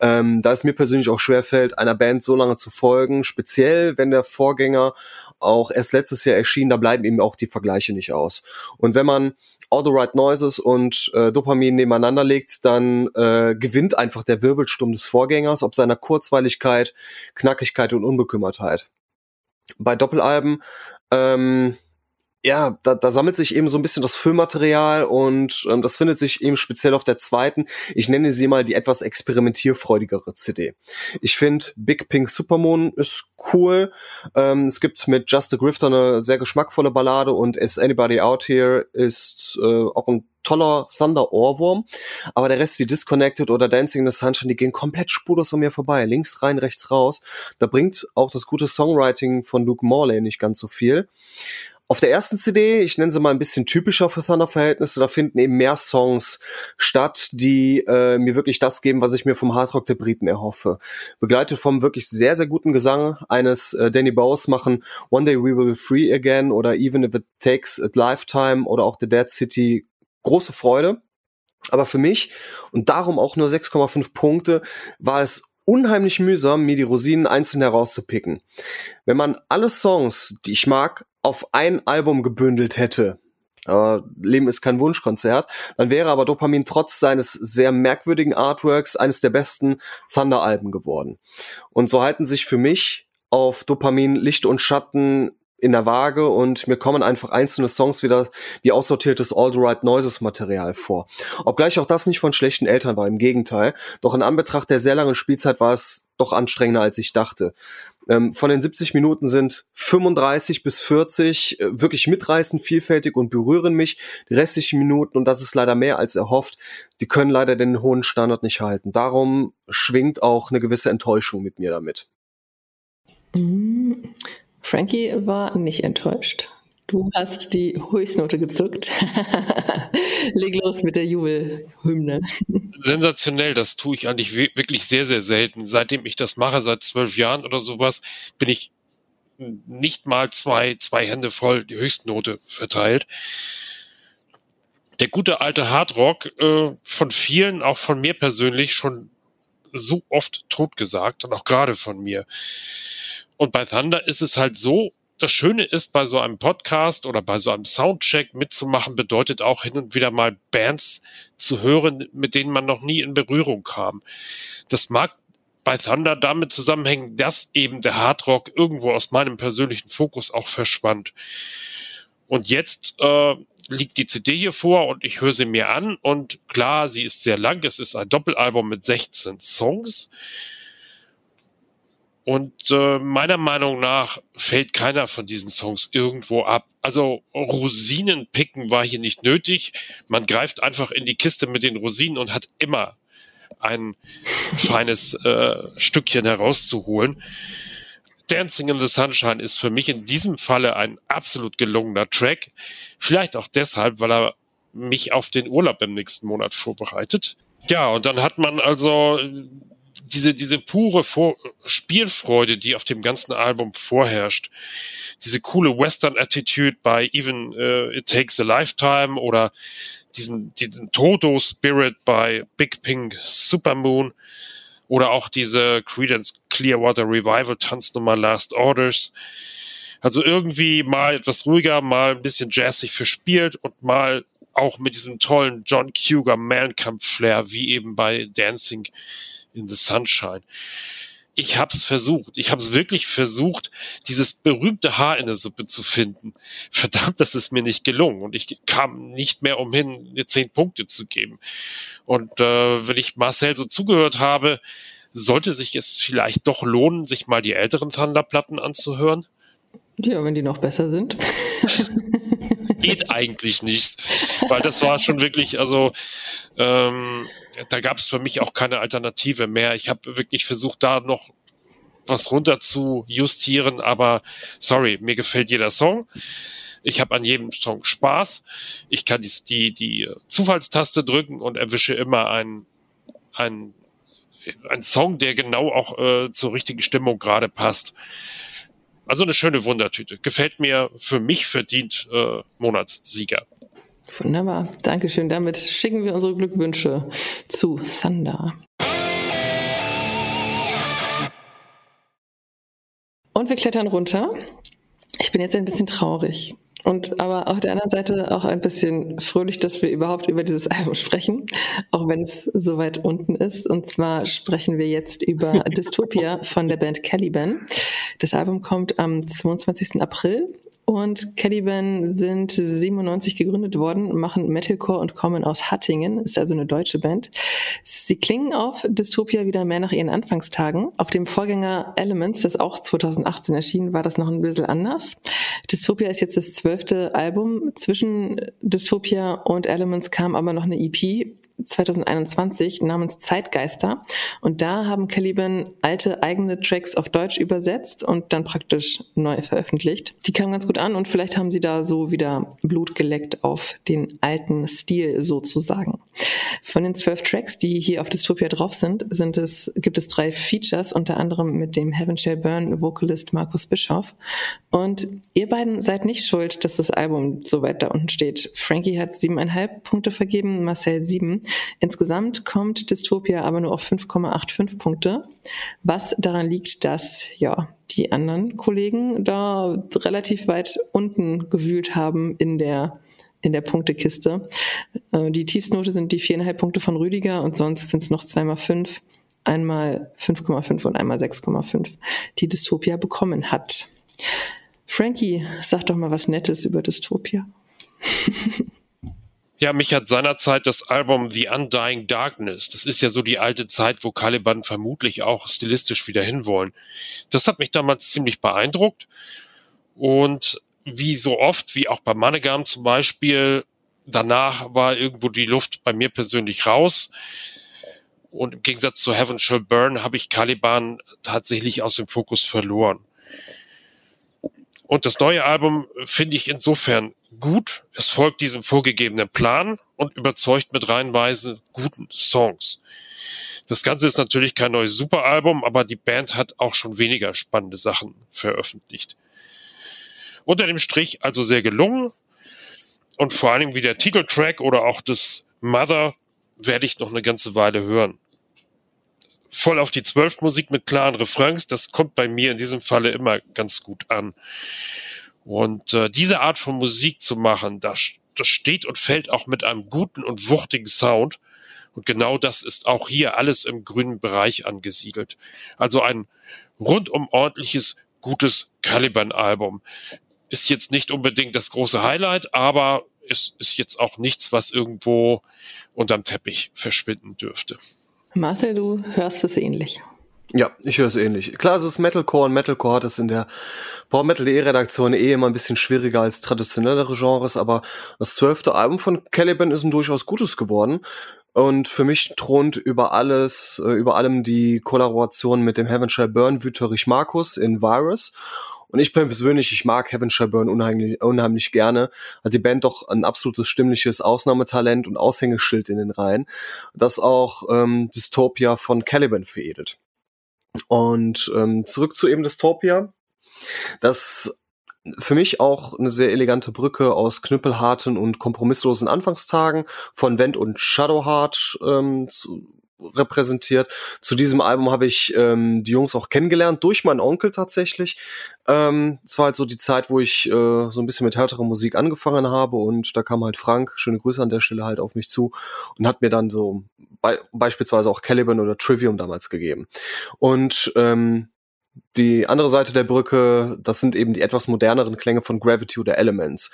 Ähm, da es mir persönlich auch schwerfällt, einer Band so lange zu folgen, speziell wenn der Vorgänger auch erst letztes Jahr erschien, da bleiben eben auch die Vergleiche nicht aus. Und wenn man All the Right Noises und äh, Dopamin nebeneinander legt, dann äh, gewinnt einfach der Wirbelsturm des Vorgängers, ob seiner Kurzweiligkeit, Knackigkeit und Unbekümmertheit. Bei Doppelalben, ähm, ja, da, da sammelt sich eben so ein bisschen das Füllmaterial und ähm, das findet sich eben speziell auf der zweiten. Ich nenne sie mal die etwas experimentierfreudigere CD. Ich finde Big Pink Supermoon ist cool. Ähm, es gibt mit Just a Grifter eine sehr geschmackvolle Ballade und Is Anybody Out Here ist äh, auch ein toller Thunder Ohrwurm, aber der Rest wie Disconnected oder Dancing in the Sunshine, die gehen komplett spurlos an mir vorbei. Links rein, rechts raus. Da bringt auch das gute Songwriting von Luke Morley nicht ganz so viel. Auf der ersten CD, ich nenne sie mal ein bisschen typischer für Thunder-Verhältnisse, da finden eben mehr Songs statt, die äh, mir wirklich das geben, was ich mir vom Hardrock der Briten erhoffe. Begleitet vom wirklich sehr, sehr guten Gesang eines äh, Danny Bowes machen One Day We Will Be Free Again oder Even If It Takes a Lifetime oder auch The Dead City große Freude. Aber für mich, und darum auch nur 6,5 Punkte, war es unheimlich mühsam, mir die Rosinen einzeln herauszupicken. Wenn man alle Songs, die ich mag, auf ein Album gebündelt hätte, äh, Leben ist kein Wunschkonzert, dann wäre aber Dopamin trotz seines sehr merkwürdigen Artworks eines der besten Thunder-Alben geworden. Und so halten sich für mich auf Dopamin Licht und Schatten in der Waage und mir kommen einfach einzelne Songs wieder wie aussortiertes All the Right Noises Material vor. Obgleich auch das nicht von schlechten Eltern war, im Gegenteil. Doch in Anbetracht der sehr langen Spielzeit war es doch anstrengender, als ich dachte. Ähm, von den 70 Minuten sind 35 bis 40 äh, wirklich mitreißend, vielfältig und berühren mich. Die restlichen Minuten, und das ist leider mehr als erhofft, die können leider den hohen Standard nicht halten. Darum schwingt auch eine gewisse Enttäuschung mit mir damit. Mhm. Frankie war nicht enttäuscht. Du hast die Höchstnote gezückt. Leg los mit der Jubelhymne. Sensationell, das tue ich eigentlich wirklich sehr, sehr selten. Seitdem ich das mache, seit zwölf Jahren oder sowas, bin ich nicht mal zwei, zwei Hände voll die Höchstnote verteilt. Der gute alte Hardrock, äh, von vielen, auch von mir persönlich, schon so oft totgesagt und auch gerade von mir. Und bei Thunder ist es halt so, das Schöne ist, bei so einem Podcast oder bei so einem Soundcheck mitzumachen, bedeutet auch hin und wieder mal Bands zu hören, mit denen man noch nie in Berührung kam. Das mag bei Thunder damit zusammenhängen, dass eben der Hardrock irgendwo aus meinem persönlichen Fokus auch verschwand. Und jetzt äh, liegt die CD hier vor und ich höre sie mir an und klar, sie ist sehr lang. Es ist ein Doppelalbum mit 16 Songs. Und äh, meiner Meinung nach fällt keiner von diesen Songs irgendwo ab. Also Rosinen picken war hier nicht nötig. Man greift einfach in die Kiste mit den Rosinen und hat immer ein feines äh, Stückchen herauszuholen. Dancing in the Sunshine ist für mich in diesem Falle ein absolut gelungener Track. Vielleicht auch deshalb, weil er mich auf den Urlaub im nächsten Monat vorbereitet. Ja, und dann hat man also diese, diese pure Vor Spielfreude, die auf dem ganzen Album vorherrscht, diese coole Western-Attitude bei Even uh, It Takes a Lifetime oder diesen, diesen Toto-Spirit bei Big Pink Supermoon oder auch diese Credence Clearwater Revival Tanznummer Last Orders. Also irgendwie mal etwas ruhiger, mal ein bisschen jazzig verspielt und mal auch mit diesem tollen John Cougar Mellencamp Flair, wie eben bei Dancing in the Sunshine. Ich habe es versucht. Ich habe es wirklich versucht, dieses berühmte Haar in der Suppe zu finden. Verdammt, das ist mir nicht gelungen. Und ich kam nicht mehr umhin, mir zehn Punkte zu geben. Und äh, wenn ich Marcel so zugehört habe, sollte sich es vielleicht doch lohnen, sich mal die älteren Thunderplatten anzuhören? Ja, wenn die noch besser sind. Geht eigentlich nicht, weil das war schon wirklich, also ähm, da gab es für mich auch keine Alternative mehr. Ich habe wirklich versucht, da noch was runter zu justieren, aber sorry, mir gefällt jeder Song. Ich habe an jedem Song Spaß. Ich kann die, die, die Zufallstaste drücken und erwische immer einen, einen, einen Song, der genau auch äh, zur richtigen Stimmung gerade passt. Also eine schöne Wundertüte. Gefällt mir für mich verdient äh, Monatssieger. Wunderbar. Dankeschön. Damit schicken wir unsere Glückwünsche zu Thunder. Und wir klettern runter. Ich bin jetzt ein bisschen traurig. Und aber auf der anderen Seite auch ein bisschen fröhlich, dass wir überhaupt über dieses Album sprechen, auch wenn es so weit unten ist. Und zwar sprechen wir jetzt über Dystopia von der Band Caliban. Das Album kommt am 22. April und Caliban sind 97 gegründet worden, machen Metalcore und kommen aus Hattingen, ist also eine deutsche Band. Sie klingen auf Dystopia wieder mehr nach ihren Anfangstagen. Auf dem Vorgänger Elements, das auch 2018 erschien, war das noch ein bisschen anders. Dystopia ist jetzt das zwölfte Album. Zwischen Dystopia und Elements kam aber noch eine EP 2021 namens Zeitgeister. Und da haben Caliban alte eigene Tracks auf Deutsch übersetzt und dann praktisch neu veröffentlicht. Die kamen ganz gut an und vielleicht haben sie da so wieder Blut geleckt auf den alten Stil sozusagen. Von den zwölf Tracks, die hier auf Dystopia drauf sind, sind es, gibt es drei Features, unter anderem mit dem Heaven Shall Burn Vocalist Markus Bischoff. Und ihr beiden seid nicht schuld, dass das Album so weit da unten steht. Frankie hat siebeneinhalb Punkte vergeben, Marcel sieben. Insgesamt kommt Dystopia aber nur auf 5,85 Punkte, was daran liegt, dass, ja, die anderen Kollegen da relativ weit unten gewühlt haben in der in der Punktekiste. Äh, die Tiefsnote sind die viereinhalb Punkte von Rüdiger und sonst sind es noch zweimal fünf, einmal 5,5 und einmal 6,5, die Dystopia bekommen hat. Frankie, sag doch mal was Nettes über Dystopia. Ja, mich hat seinerzeit das Album The Undying Darkness, das ist ja so die alte Zeit, wo Caliban vermutlich auch stilistisch wieder hinwollen. Das hat mich damals ziemlich beeindruckt. Und wie so oft, wie auch bei Mannegarm zum Beispiel, danach war irgendwo die Luft bei mir persönlich raus. Und im Gegensatz zu Heaven Shall Burn habe ich Caliban tatsächlich aus dem Fokus verloren. Und das neue Album finde ich insofern gut. Es folgt diesem vorgegebenen Plan und überzeugt mit reinweise guten Songs. Das Ganze ist natürlich kein neues Superalbum, aber die Band hat auch schon weniger spannende Sachen veröffentlicht. Unter dem Strich also sehr gelungen und vor allem wie der Titeltrack oder auch das Mother werde ich noch eine ganze Weile hören voll auf die zwölf Musik mit klaren Refrains, das kommt bei mir in diesem Falle immer ganz gut an. Und äh, diese Art von Musik zu machen, das, das steht und fällt auch mit einem guten und wuchtigen Sound. Und genau das ist auch hier alles im grünen Bereich angesiedelt. Also ein rundum ordentliches, gutes Caliban-Album. Ist jetzt nicht unbedingt das große Highlight, aber es ist jetzt auch nichts, was irgendwo unterm Teppich verschwinden dürfte. Marcel, du hörst es ähnlich. Ja, ich höre es ähnlich. Klar, es ist Metalcore und Metalcore hat es in der Power Metal.de Redaktion eh immer ein bisschen schwieriger als traditionellere Genres, aber das zwölfte Album von Caliban ist ein durchaus gutes geworden. Und für mich thront über alles, äh, über allem die Kollaboration mit dem Heaven Shall Burn Wüterich Markus in Virus. Und ich persönlich, ich mag Heaven Sherburne unheimlich, unheimlich gerne. Hat die Band doch ein absolutes stimmliches Ausnahmetalent und Aushängeschild in den Reihen, das auch ähm, Dystopia von Caliban veredelt. Und ähm, zurück zu eben Dystopia. Das für mich auch eine sehr elegante Brücke aus knüppelharten und kompromisslosen Anfangstagen von Vent und Shadowheart ähm, zu, repräsentiert. Zu diesem Album habe ich ähm, die Jungs auch kennengelernt, durch meinen Onkel tatsächlich. Ähm, es war halt so die Zeit, wo ich äh, so ein bisschen mit härterer Musik angefangen habe und da kam halt Frank, schöne Grüße an der Stelle halt auf mich zu und hat mir dann so be beispielsweise auch Caliban oder Trivium damals gegeben. Und ähm, die andere Seite der Brücke, das sind eben die etwas moderneren Klänge von Gravity oder Elements.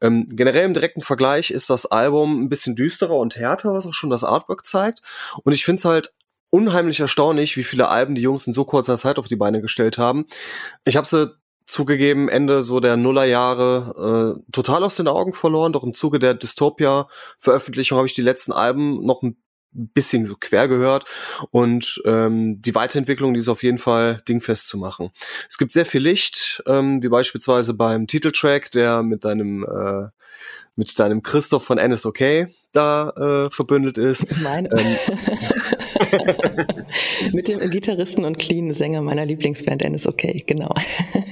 Ähm, generell im direkten Vergleich ist das Album ein bisschen düsterer und härter, was auch schon das Artwork zeigt. Und ich finde es halt unheimlich erstaunlich, wie viele Alben die Jungs in so kurzer Zeit auf die Beine gestellt haben. Ich habe sie zugegeben Ende so der Nullerjahre äh, total aus den Augen verloren. Doch im Zuge der Dystopia-Veröffentlichung habe ich die letzten Alben noch ein bisschen so quer gehört und ähm, die Weiterentwicklung, die ist auf jeden Fall dingfest zu machen. Es gibt sehr viel Licht, ähm, wie beispielsweise beim Titeltrack, der mit deinem äh, mit deinem Christoph von NSOK da äh, verbündet ist. Meine. Ähm, Mit dem Gitarristen und clean Sänger meiner Lieblingsband NSOK, genau.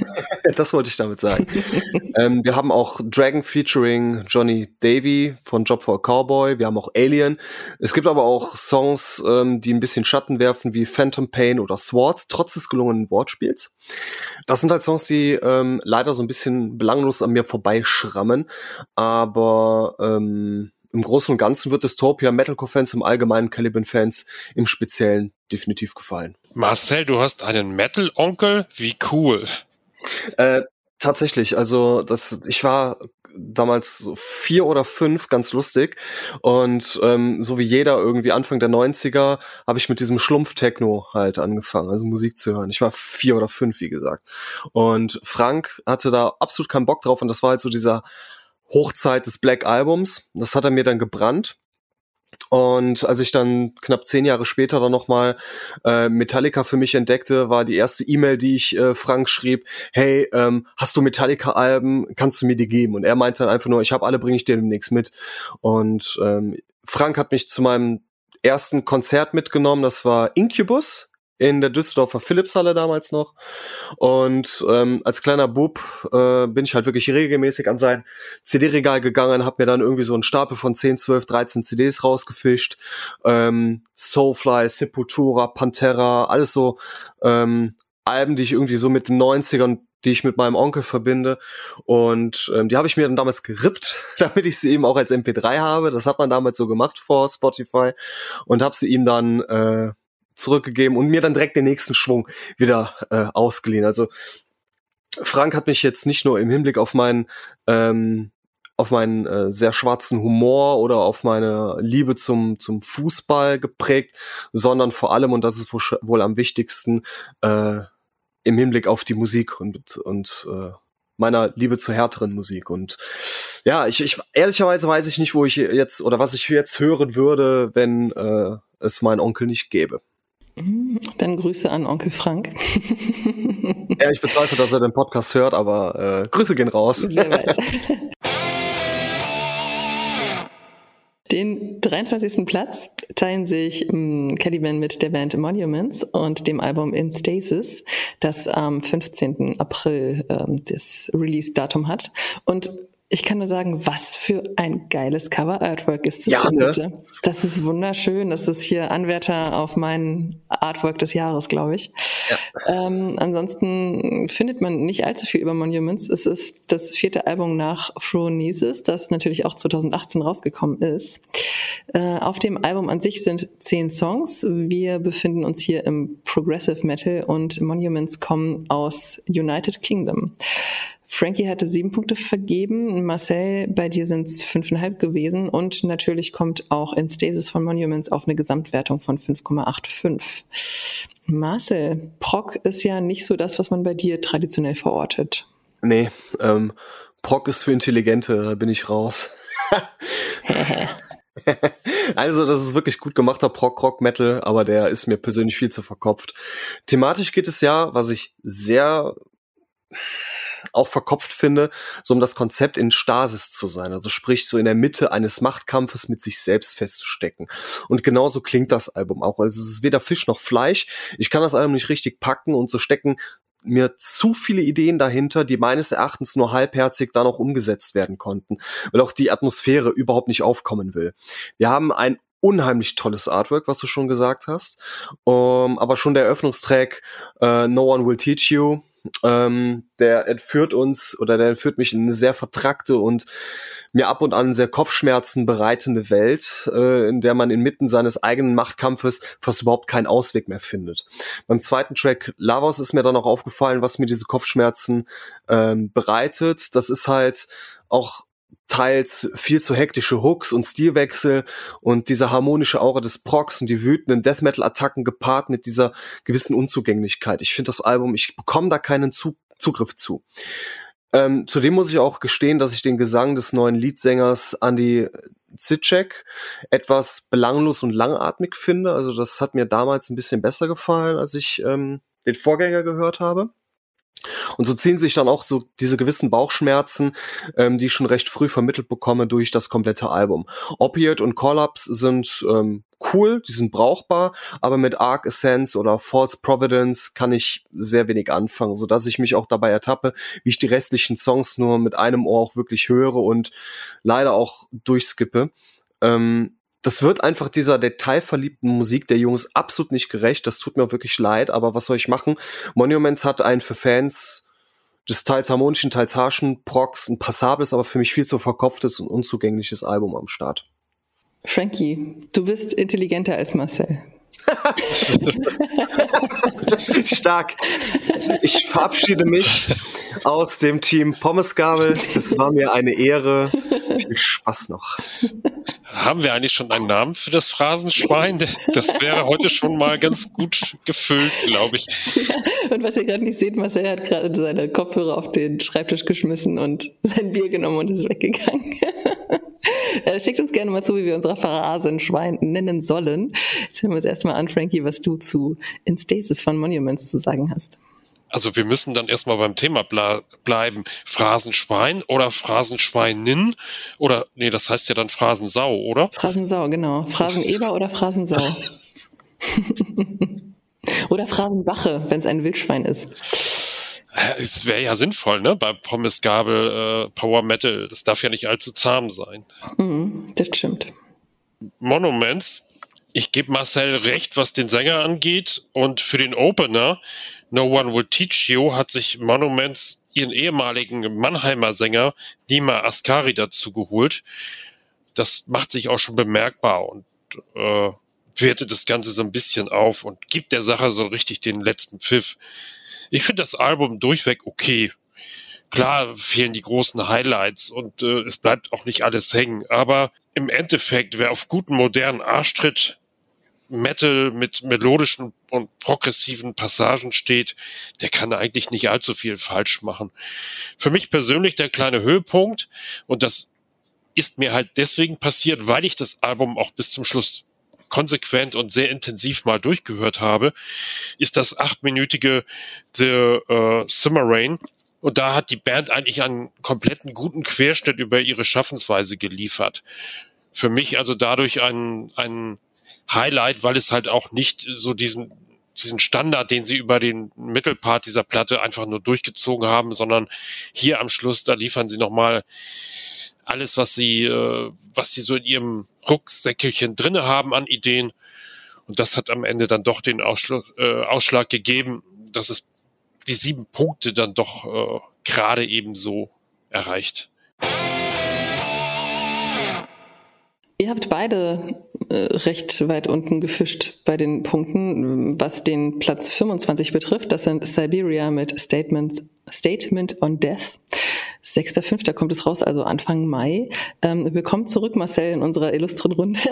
das wollte ich damit sagen. ähm, wir haben auch Dragon featuring Johnny Davy von Job for a Cowboy. Wir haben auch Alien. Es gibt aber auch Songs, ähm, die ein bisschen Schatten werfen, wie Phantom Pain oder Swords, trotz des gelungenen Wortspiels. Das sind halt Songs, die ähm, leider so ein bisschen belanglos an mir vorbeischrammen. Aber ähm, im Großen und Ganzen wird Dystopia Metalcore-Fans im Allgemeinen Caliban-Fans im Speziellen definitiv gefallen. Marcel, du hast einen Metal-Onkel? Wie cool. Äh, tatsächlich, also das, ich war damals so vier oder fünf, ganz lustig. Und ähm, so wie jeder irgendwie Anfang der 90er habe ich mit diesem Schlumpf-Techno halt angefangen, also Musik zu hören. Ich war vier oder fünf, wie gesagt. Und Frank hatte da absolut keinen Bock drauf und das war halt so dieser Hochzeit des Black Albums. Das hat er mir dann gebrannt. Und als ich dann knapp zehn Jahre später dann nochmal äh, Metallica für mich entdeckte, war die erste E-Mail, die ich äh, Frank schrieb, hey, ähm, hast du Metallica-Alben, kannst du mir die geben? Und er meinte dann einfach nur, ich habe alle, bringe ich dir demnächst mit. Und ähm, Frank hat mich zu meinem ersten Konzert mitgenommen, das war Incubus in der Düsseldorfer Philipshalle damals noch. Und ähm, als kleiner Bub äh, bin ich halt wirklich regelmäßig an sein CD-Regal gegangen, habe mir dann irgendwie so einen Stapel von 10, 12, 13 CDs rausgefischt. Ähm, Soulfly, Sepultura, Pantera, alles so ähm, Alben, die ich irgendwie so mit den 90ern die ich mit meinem Onkel verbinde. Und ähm, die habe ich mir dann damals gerippt, damit ich sie eben auch als MP3 habe. Das hat man damals so gemacht vor Spotify und habe sie ihm dann äh, zurückgegeben und mir dann direkt den nächsten Schwung wieder äh, ausgeliehen. Also Frank hat mich jetzt nicht nur im Hinblick auf meinen ähm, auf meinen äh, sehr schwarzen Humor oder auf meine Liebe zum, zum Fußball geprägt, sondern vor allem, und das ist wohl am wichtigsten, äh, im Hinblick auf die Musik und, und äh, meiner Liebe zur härteren Musik. Und ja, ich, ich ehrlicherweise weiß ich nicht, wo ich jetzt oder was ich jetzt hören würde, wenn äh, es meinen Onkel nicht gäbe. Dann Grüße an Onkel Frank. ja, ich bezweifle, dass er den Podcast hört, aber äh, Grüße gehen raus. Wer weiß. Den 23. Platz teilen sich ähm, Caliban mit der Band Monuments und dem Album In Stasis, das am 15. April ähm, das Release-Datum hat. Und ich kann nur sagen, was für ein geiles Cover-Artwork ist das ja, ne? bitte. Das ist wunderschön. Das ist hier Anwärter auf mein Artwork des Jahres, glaube ich. Ja. Ähm, ansonsten findet man nicht allzu viel über Monuments. Es ist das vierte Album nach Phronesis, das natürlich auch 2018 rausgekommen ist. Äh, auf dem Album an sich sind zehn Songs. Wir befinden uns hier im Progressive Metal und Monuments kommen aus United Kingdom. Frankie hatte sieben Punkte vergeben. Marcel, bei dir sind es fünfeinhalb gewesen. Und natürlich kommt auch in Stasis von Monuments auf eine Gesamtwertung von 5,85. Marcel, Proc ist ja nicht so das, was man bei dir traditionell verortet. Nee, ähm, Proc ist für Intelligente, da bin ich raus. also, das ist wirklich gut gemachter Prog-Rock-Metal, aber der ist mir persönlich viel zu verkopft. Thematisch geht es ja, was ich sehr auch verkopft finde, so um das Konzept in Stasis zu sein. Also sprich, so in der Mitte eines Machtkampfes mit sich selbst festzustecken. Und genauso klingt das Album auch. Also es ist weder Fisch noch Fleisch. Ich kann das Album nicht richtig packen und so stecken mir zu viele Ideen dahinter, die meines Erachtens nur halbherzig dann auch umgesetzt werden konnten, weil auch die Atmosphäre überhaupt nicht aufkommen will. Wir haben ein unheimlich tolles Artwork, was du schon gesagt hast, um, aber schon der Eröffnungstrack uh, No One Will Teach You ähm, der entführt uns oder der entführt mich in eine sehr vertrackte und mir ab und an sehr Kopfschmerzen bereitende Welt, äh, in der man inmitten seines eigenen Machtkampfes fast überhaupt keinen Ausweg mehr findet. Beim zweiten Track Lavos ist mir dann auch aufgefallen, was mir diese Kopfschmerzen ähm, bereitet. Das ist halt auch teils viel zu hektische Hooks und Stilwechsel und diese harmonische Aura des Procs und die wütenden Death Metal Attacken gepaart mit dieser gewissen Unzugänglichkeit. Ich finde das Album, ich bekomme da keinen Zug Zugriff zu. Ähm, zudem muss ich auch gestehen, dass ich den Gesang des neuen Leadsängers Andy Zitschek etwas belanglos und langatmig finde. Also das hat mir damals ein bisschen besser gefallen, als ich ähm, den Vorgänger gehört habe. Und so ziehen sich dann auch so diese gewissen Bauchschmerzen, ähm, die ich schon recht früh vermittelt bekomme durch das komplette Album. Opiate und Collapse sind ähm, cool, die sind brauchbar, aber mit Arc Essence oder False Providence kann ich sehr wenig anfangen, so dass ich mich auch dabei ertappe, wie ich die restlichen Songs nur mit einem Ohr auch wirklich höre und leider auch durchskippe. Ähm, das wird einfach dieser detailverliebten Musik der Jungs absolut nicht gerecht. Das tut mir wirklich leid, aber was soll ich machen? Monuments hat ein für Fans des teils harmonischen, teils harschen Prox, ein passables, aber für mich viel zu verkopftes und unzugängliches Album am Start. Frankie, du bist intelligenter als Marcel. Stark. Ich verabschiede mich aus dem Team Pommesgabel. Es war mir eine Ehre. Viel Spaß noch. Haben wir eigentlich schon einen Namen für das Phrasenschwein? Das wäre heute schon mal ganz gut gefüllt, glaube ich. Ja, und was ihr gerade nicht seht, Marcel hat gerade seine Kopfhörer auf den Schreibtisch geschmissen und sein Bier genommen und ist weggegangen. Äh, schickt uns gerne mal zu, wie wir unser Phrasenschwein nennen sollen. Jetzt hören wir uns erstmal an, Frankie, was du zu In Stasis von Monuments zu sagen hast. Also wir müssen dann erstmal beim Thema ble bleiben. Phrasenschwein oder Phrasenschweinin oder nee, das heißt ja dann Phrasensau, oder? Phrasensau, genau. Phraseneber oder Phrasensau. oder Phrasenbache, wenn es ein Wildschwein ist. Äh, es wäre ja sinnvoll, ne? Bei Pommes Gabel äh, Power Metal. Das darf ja nicht allzu zahm sein. Mhm, das stimmt. Monuments. Ich gebe Marcel recht, was den Sänger angeht. Und für den Opener, No One Will Teach You, hat sich Monuments ihren ehemaligen Mannheimer Sänger Nima Askari dazu geholt. Das macht sich auch schon bemerkbar und äh, wertet das Ganze so ein bisschen auf und gibt der Sache so richtig den letzten Pfiff. Ich finde das Album durchweg okay. Klar fehlen die großen Highlights und äh, es bleibt auch nicht alles hängen. Aber im Endeffekt, wer auf guten modernen Arschtritt Metal mit melodischen und progressiven Passagen steht, der kann eigentlich nicht allzu viel falsch machen. Für mich persönlich der kleine Höhepunkt, und das ist mir halt deswegen passiert, weil ich das Album auch bis zum Schluss konsequent und sehr intensiv mal durchgehört habe, ist das achtminütige The uh, Summer Rain. Und da hat die Band eigentlich einen kompletten guten Querschnitt über ihre Schaffensweise geliefert. Für mich also dadurch ein, ein Highlight, weil es halt auch nicht so diesen diesen Standard, den sie über den Mittelpart dieser Platte einfach nur durchgezogen haben, sondern hier am Schluss, da liefern sie nochmal alles, was sie, äh, was sie so in ihrem Rucksäckelchen drinne haben an Ideen. Und das hat am Ende dann doch den Ausschlag, äh, Ausschlag gegeben, dass es die sieben Punkte dann doch äh, gerade eben so erreicht. Ihr habt beide äh, recht weit unten gefischt bei den Punkten, was den Platz 25 betrifft. Das sind Siberia mit Statements, Statement on Death. 6.5. kommt es raus, also Anfang Mai. Ähm, willkommen zurück, Marcel, in unserer illustren Runde.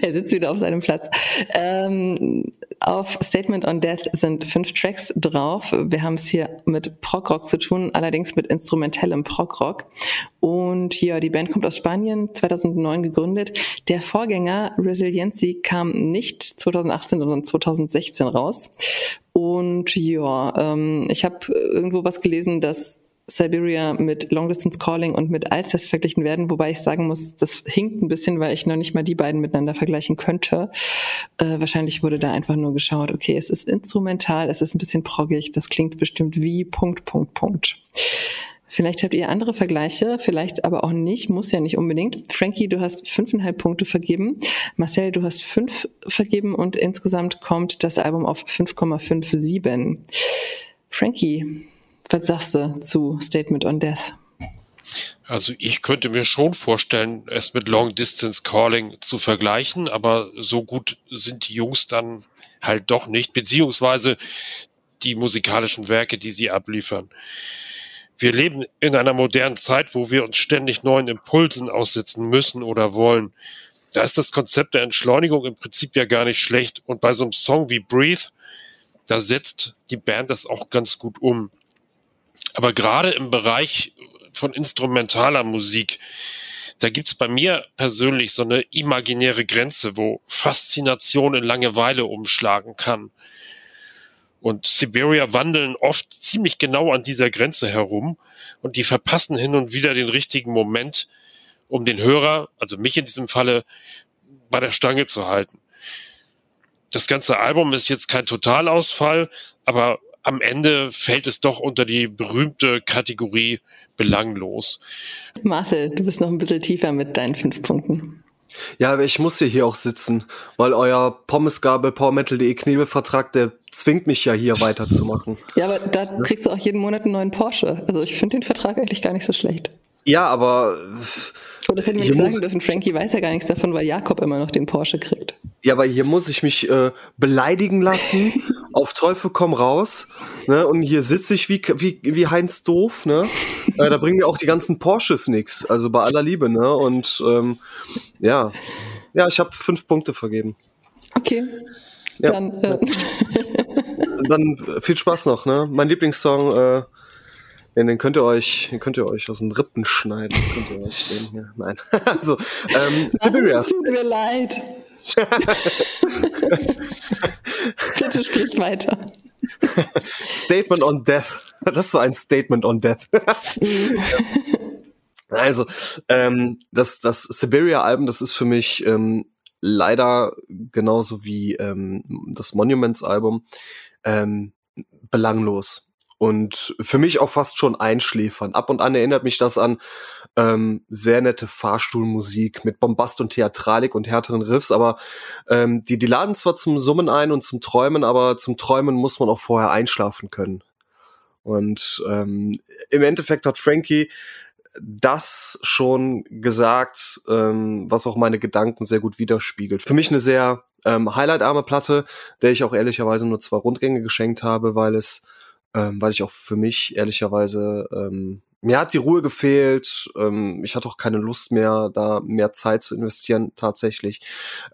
er sitzt wieder auf seinem Platz. Ähm, auf Statement on Death sind fünf Tracks drauf. Wir haben es hier mit Prog-Rock zu tun, allerdings mit instrumentellem Prog-Rock. Und ja, die Band kommt aus Spanien, 2009 gegründet. Der Vorgänger Resiliency kam nicht 2018, sondern 2016 raus. Und ja, ähm, ich habe irgendwo was gelesen, dass Siberia mit Long Distance Calling und mit Alcest verglichen werden, wobei ich sagen muss, das hinkt ein bisschen, weil ich noch nicht mal die beiden miteinander vergleichen könnte. Äh, wahrscheinlich wurde da einfach nur geschaut, okay, es ist instrumental, es ist ein bisschen proggig, das klingt bestimmt wie Punkt, Punkt, Punkt. Vielleicht habt ihr andere Vergleiche, vielleicht aber auch nicht, muss ja nicht unbedingt. Frankie, du hast fünfeinhalb Punkte vergeben. Marcel, du hast fünf vergeben und insgesamt kommt das Album auf 5,57. Frankie, was sagst du zu Statement on Death? Also ich könnte mir schon vorstellen, es mit Long Distance Calling zu vergleichen, aber so gut sind die Jungs dann halt doch nicht, beziehungsweise die musikalischen Werke, die sie abliefern. Wir leben in einer modernen Zeit, wo wir uns ständig neuen Impulsen aussetzen müssen oder wollen. Da ist das Konzept der Entschleunigung im Prinzip ja gar nicht schlecht. Und bei so einem Song wie Breathe, da setzt die Band das auch ganz gut um. Aber gerade im Bereich von instrumentaler Musik, da gibt's bei mir persönlich so eine imaginäre Grenze, wo Faszination in Langeweile umschlagen kann. Und Siberia wandeln oft ziemlich genau an dieser Grenze herum und die verpassen hin und wieder den richtigen Moment, um den Hörer, also mich in diesem Falle, bei der Stange zu halten. Das ganze Album ist jetzt kein Totalausfall, aber am Ende fällt es doch unter die berühmte Kategorie belanglos. Marcel, du bist noch ein bisschen tiefer mit deinen fünf Punkten. Ja, aber ich muss ja hier auch sitzen, weil euer Pommesgabel PowerMetal.de Knebelvertrag, der zwingt mich ja hier weiterzumachen. Ja, aber da kriegst du auch jeden Monat einen neuen Porsche. Also ich finde den Vertrag eigentlich gar nicht so schlecht. Ja, aber. Oh, das hätten wir nicht sagen dürfen. Frankie weiß ja gar nichts davon, weil Jakob immer noch den Porsche kriegt. Ja, aber hier muss ich mich äh, beleidigen lassen, auf Teufel komm raus. Ne? Und hier sitze ich wie, wie, wie Heinz Doof. Ne? äh, da bringen mir auch die ganzen Porsches nix. Also bei aller Liebe. Ne? Und ähm, ja, ja, ich habe fünf Punkte vergeben. Okay. Ja. Dann, äh. Dann viel Spaß noch. Ne? Mein Lieblingssong. Den, den könnt ihr euch, den könnt ihr euch aus den Rippen schneiden. Könnt ihr euch den hier. Nein. also, ähm, Siberias. Tut mir leid. Bitte sprich weiter. Statement on Death. Das war ein Statement on Death. also, ähm, das, das Siberia-Album, das ist für mich ähm, leider genauso wie ähm, das Monuments-Album ähm, belanglos und für mich auch fast schon einschläfern. Ab und an erinnert mich das an ähm, sehr nette Fahrstuhlmusik mit Bombast und Theatralik und härteren Riffs, aber ähm, die, die laden zwar zum Summen ein und zum Träumen, aber zum Träumen muss man auch vorher einschlafen können. Und ähm, im Endeffekt hat Frankie das schon gesagt, ähm, was auch meine Gedanken sehr gut widerspiegelt. Für mich eine sehr ähm, highlightarme Platte, der ich auch ehrlicherweise nur zwei Rundgänge geschenkt habe, weil es ähm, weil ich auch für mich ehrlicherweise ähm, mir hat die Ruhe gefehlt. Ähm, ich hatte auch keine Lust mehr, da mehr Zeit zu investieren, tatsächlich,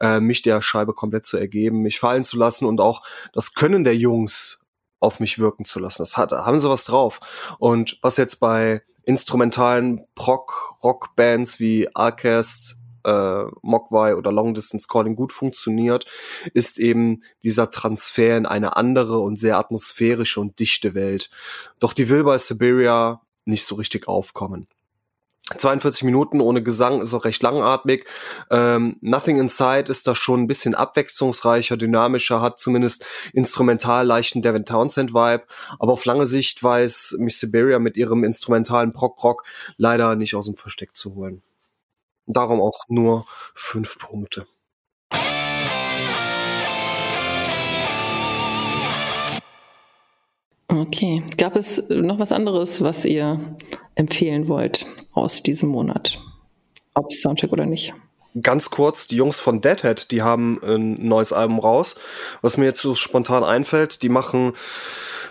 äh, mich der Scheibe komplett zu ergeben, mich fallen zu lassen und auch das Können der Jungs auf mich wirken zu lassen. Das hat, haben sie was drauf. Und was jetzt bei instrumentalen Proc, Rock-Bands wie Arcast, äh, Mogwai oder Long Distance Calling gut funktioniert, ist eben dieser Transfer in eine andere und sehr atmosphärische und dichte Welt. Doch die will bei Siberia nicht so richtig aufkommen. 42 Minuten ohne Gesang ist auch recht langatmig. Ähm, Nothing Inside ist da schon ein bisschen abwechslungsreicher, dynamischer, hat zumindest instrumental leichten Devin Townsend Vibe. Aber auf lange Sicht weiß Miss Siberia mit ihrem instrumentalen Prog-Rock leider nicht aus dem Versteck zu holen. Darum auch nur fünf Punkte. Okay. Gab es noch was anderes, was ihr empfehlen wollt aus diesem Monat? Ob Soundcheck oder nicht? Ganz kurz, die Jungs von Deadhead, die haben ein neues Album raus. Was mir jetzt so spontan einfällt, die machen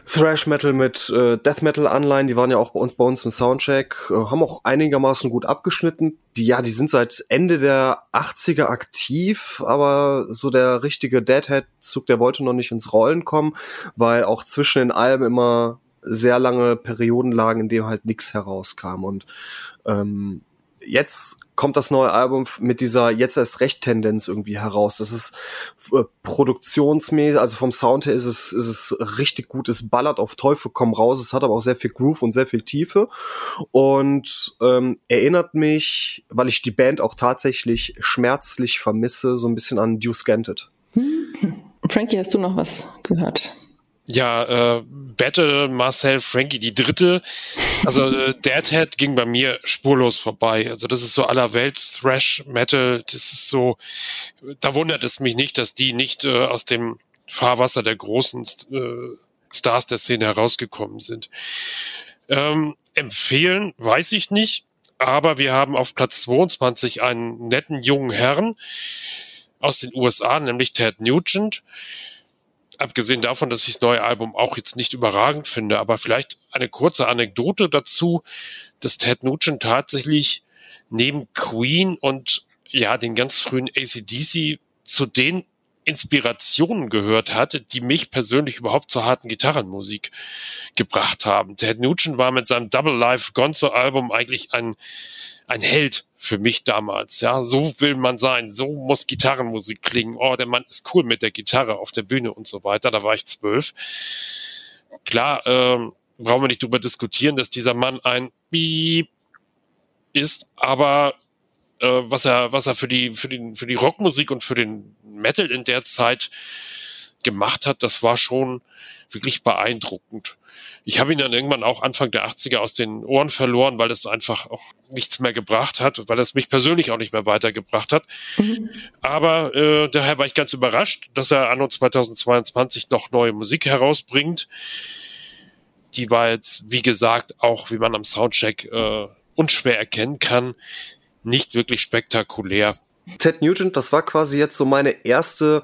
Thrash Metal mit äh, Death Metal Anleihen, die waren ja auch bei uns bei uns im Soundcheck, äh, haben auch einigermaßen gut abgeschnitten. Die ja, die sind seit Ende der 80er aktiv, aber so der richtige Deadhead Zug, der wollte noch nicht ins Rollen kommen, weil auch zwischen den Alben immer sehr lange Perioden lagen, in denen halt nichts herauskam und ähm, jetzt kommt das neue Album mit dieser jetzt erst recht Tendenz irgendwie heraus. Das ist äh, produktionsmäßig, also vom Sound her ist es, ist es richtig gut. Es ballert auf Teufel komm raus. Es hat aber auch sehr viel Groove und sehr viel Tiefe und ähm, erinnert mich, weil ich die Band auch tatsächlich schmerzlich vermisse, so ein bisschen an Deuce Scanted. Hm. Frankie, hast du noch was gehört? Ja, äh, Battle Marcel Frankie, die dritte. Also äh, Deadhead ging bei mir spurlos vorbei. Also das ist so allerwelts Thrash Metal. Das ist so, da wundert es mich nicht, dass die nicht äh, aus dem Fahrwasser der großen äh, Stars der Szene herausgekommen sind. Ähm, empfehlen weiß ich nicht, aber wir haben auf Platz 22 einen netten jungen Herrn aus den USA, nämlich Ted Nugent abgesehen davon, dass ich das neue Album auch jetzt nicht überragend finde, aber vielleicht eine kurze Anekdote dazu, dass Ted Nugent tatsächlich neben Queen und ja, den ganz frühen ACDC zu den Inspirationen gehört hat, die mich persönlich überhaupt zur harten Gitarrenmusik gebracht haben. Ted Nugent war mit seinem Double Life Gonzo Album eigentlich ein ein Held für mich damals. Ja, so will man sein. So muss Gitarrenmusik klingen. Oh, der Mann ist cool mit der Gitarre auf der Bühne und so weiter. Da war ich zwölf. Klar, ähm, brauchen wir nicht drüber diskutieren, dass dieser Mann ein Beep ist, aber äh, was er, was er für die, für den, für die Rockmusik und für den Metal in der Zeit gemacht hat, das war schon wirklich beeindruckend. Ich habe ihn dann irgendwann auch Anfang der 80er aus den Ohren verloren, weil es einfach auch nichts mehr gebracht hat, weil es mich persönlich auch nicht mehr weitergebracht hat. Mhm. Aber äh, daher war ich ganz überrascht, dass er anno 2022 noch neue Musik herausbringt. Die war jetzt, wie gesagt, auch wie man am Soundcheck äh, unschwer erkennen kann, nicht wirklich spektakulär. Ted Nugent, das war quasi jetzt so meine erste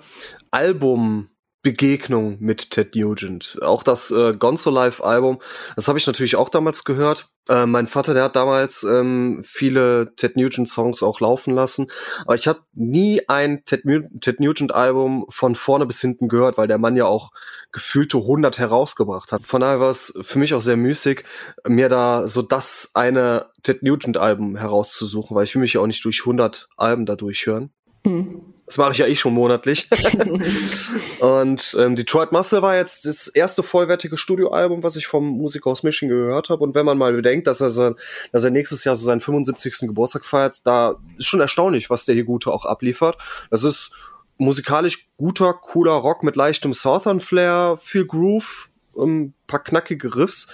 Album Begegnung mit Ted Nugent. Auch das äh, Gonzo Live Album, das habe ich natürlich auch damals gehört. Äh, mein Vater, der hat damals ähm, viele Ted Nugent Songs auch laufen lassen, aber ich habe nie ein Ted, Ted Nugent Album von vorne bis hinten gehört, weil der Mann ja auch gefühlte 100 herausgebracht hat. Von daher war es für mich auch sehr müßig, mir da so das eine Ted Nugent Album herauszusuchen, weil ich will mich ja auch nicht durch 100 Alben da durchhören. Mhm. Das mache ich ja eh schon monatlich. und ähm, Detroit Muscle war jetzt das erste vollwertige Studioalbum, was ich vom Musiker aus Michigan gehört habe. Und wenn man mal bedenkt, dass er, sein, dass er nächstes Jahr so seinen 75. Geburtstag feiert, da ist schon erstaunlich, was der hier Gute auch abliefert. Das ist musikalisch guter, cooler Rock mit leichtem Southern Flair, viel Groove, ein paar knackige Riffs.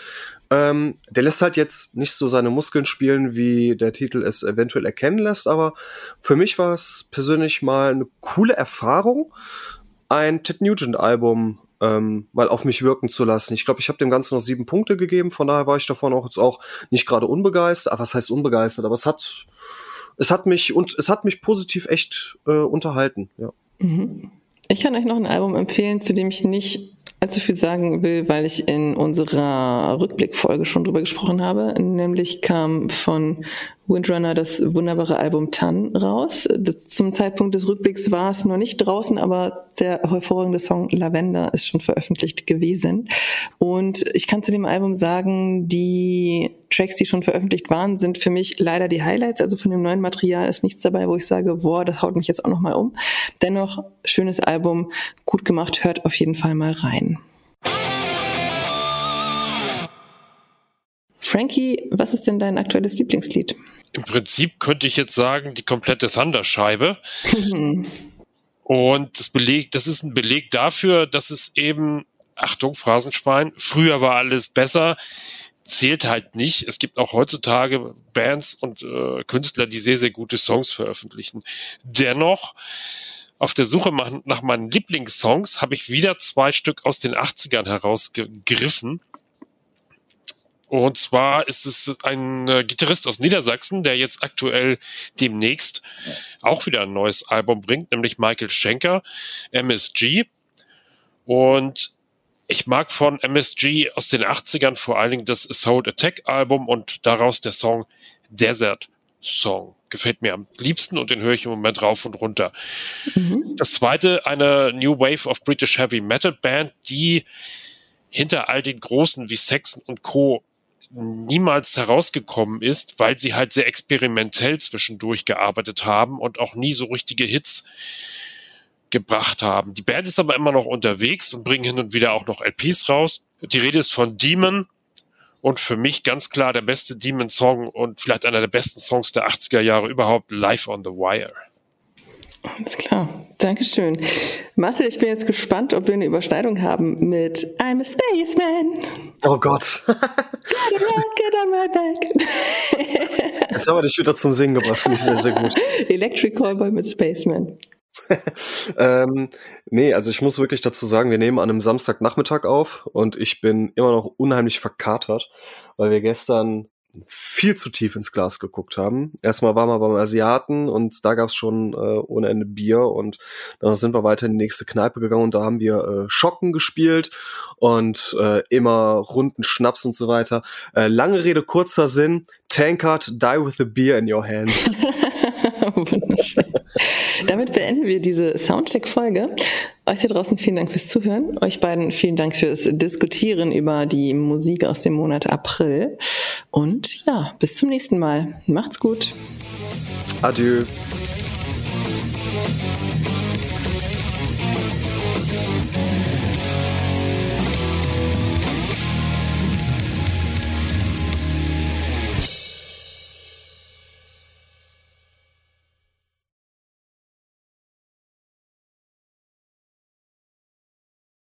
Ähm, der lässt halt jetzt nicht so seine Muskeln spielen, wie der Titel es eventuell erkennen lässt, aber für mich war es persönlich mal eine coole Erfahrung, ein Ted Nugent-Album ähm, mal auf mich wirken zu lassen. Ich glaube, ich habe dem Ganzen noch sieben Punkte gegeben, von daher war ich davon auch jetzt auch nicht gerade unbegeistert. Aber was heißt unbegeistert? Aber es hat, es hat mich und es hat mich positiv echt äh, unterhalten. Ja. Mhm. Ich kann euch noch ein Album empfehlen, zu dem ich nicht allzu viel sagen will, weil ich in unserer Rückblickfolge schon drüber gesprochen habe. Nämlich kam von Windrunner das wunderbare Album Tan raus. Zum Zeitpunkt des Rückblicks war es noch nicht draußen, aber der hervorragende Song Lavender ist schon veröffentlicht gewesen. Und ich kann zu dem Album sagen, die Tracks, die schon veröffentlicht waren, sind für mich leider die Highlights. Also von dem neuen Material ist nichts dabei, wo ich sage, boah, das haut mich jetzt auch nochmal um. Dennoch, schönes Album, gut gemacht, hört auf jeden Fall mal rein. Frankie, was ist denn dein aktuelles Lieblingslied? Im Prinzip könnte ich jetzt sagen, die komplette Thunderscheibe. Und das Beleg, das ist ein Beleg dafür, dass es eben, Achtung, Phrasenschwein, früher war alles besser, zählt halt nicht. Es gibt auch heutzutage Bands und äh, Künstler, die sehr, sehr gute Songs veröffentlichen. Dennoch, auf der Suche nach meinen Lieblingssongs habe ich wieder zwei Stück aus den 80ern herausgegriffen. Und zwar ist es ein äh, Gitarrist aus Niedersachsen, der jetzt aktuell demnächst auch wieder ein neues Album bringt, nämlich Michael Schenker, MSG. Und ich mag von MSG aus den 80ern vor allen Dingen das Assault Attack Album und daraus der Song Desert Song. Gefällt mir am liebsten und den höre ich im Moment rauf und runter. Mhm. Das zweite, eine New Wave of British Heavy Metal Band, die hinter all den Großen wie Saxon und Co niemals herausgekommen ist, weil sie halt sehr experimentell zwischendurch gearbeitet haben und auch nie so richtige Hits gebracht haben. Die Band ist aber immer noch unterwegs und bringen hin und wieder auch noch LPs raus. Die Rede ist von Demon und für mich ganz klar der beste Demon-Song und vielleicht einer der besten Songs der 80er Jahre überhaupt, Live on the Wire. Alles klar. Dankeschön. Marcel, ich bin jetzt gespannt, ob wir eine Überschneidung haben mit I'm a Spaceman. Oh Gott. get on my back. Jetzt haben wir dich wieder zum Singen gebracht. Finde ich sehr, sehr gut. Electric Callboy mit Spaceman. ähm, nee, also ich muss wirklich dazu sagen, wir nehmen an einem Samstagnachmittag auf und ich bin immer noch unheimlich verkatert, weil wir gestern viel zu tief ins Glas geguckt haben. Erstmal waren wir beim Asiaten und da gab es schon äh, ohne Ende Bier und dann sind wir weiter in die nächste Kneipe gegangen und da haben wir äh, Schocken gespielt und äh, immer runden Schnaps und so weiter. Äh, lange Rede, kurzer Sinn. Tankard, die with a beer in your hand. Damit beenden wir diese Soundcheck-Folge. Euch hier draußen vielen Dank fürs Zuhören. Euch beiden vielen Dank fürs Diskutieren über die Musik aus dem Monat April. Und ja, bis zum nächsten Mal. Macht's gut. Adieu.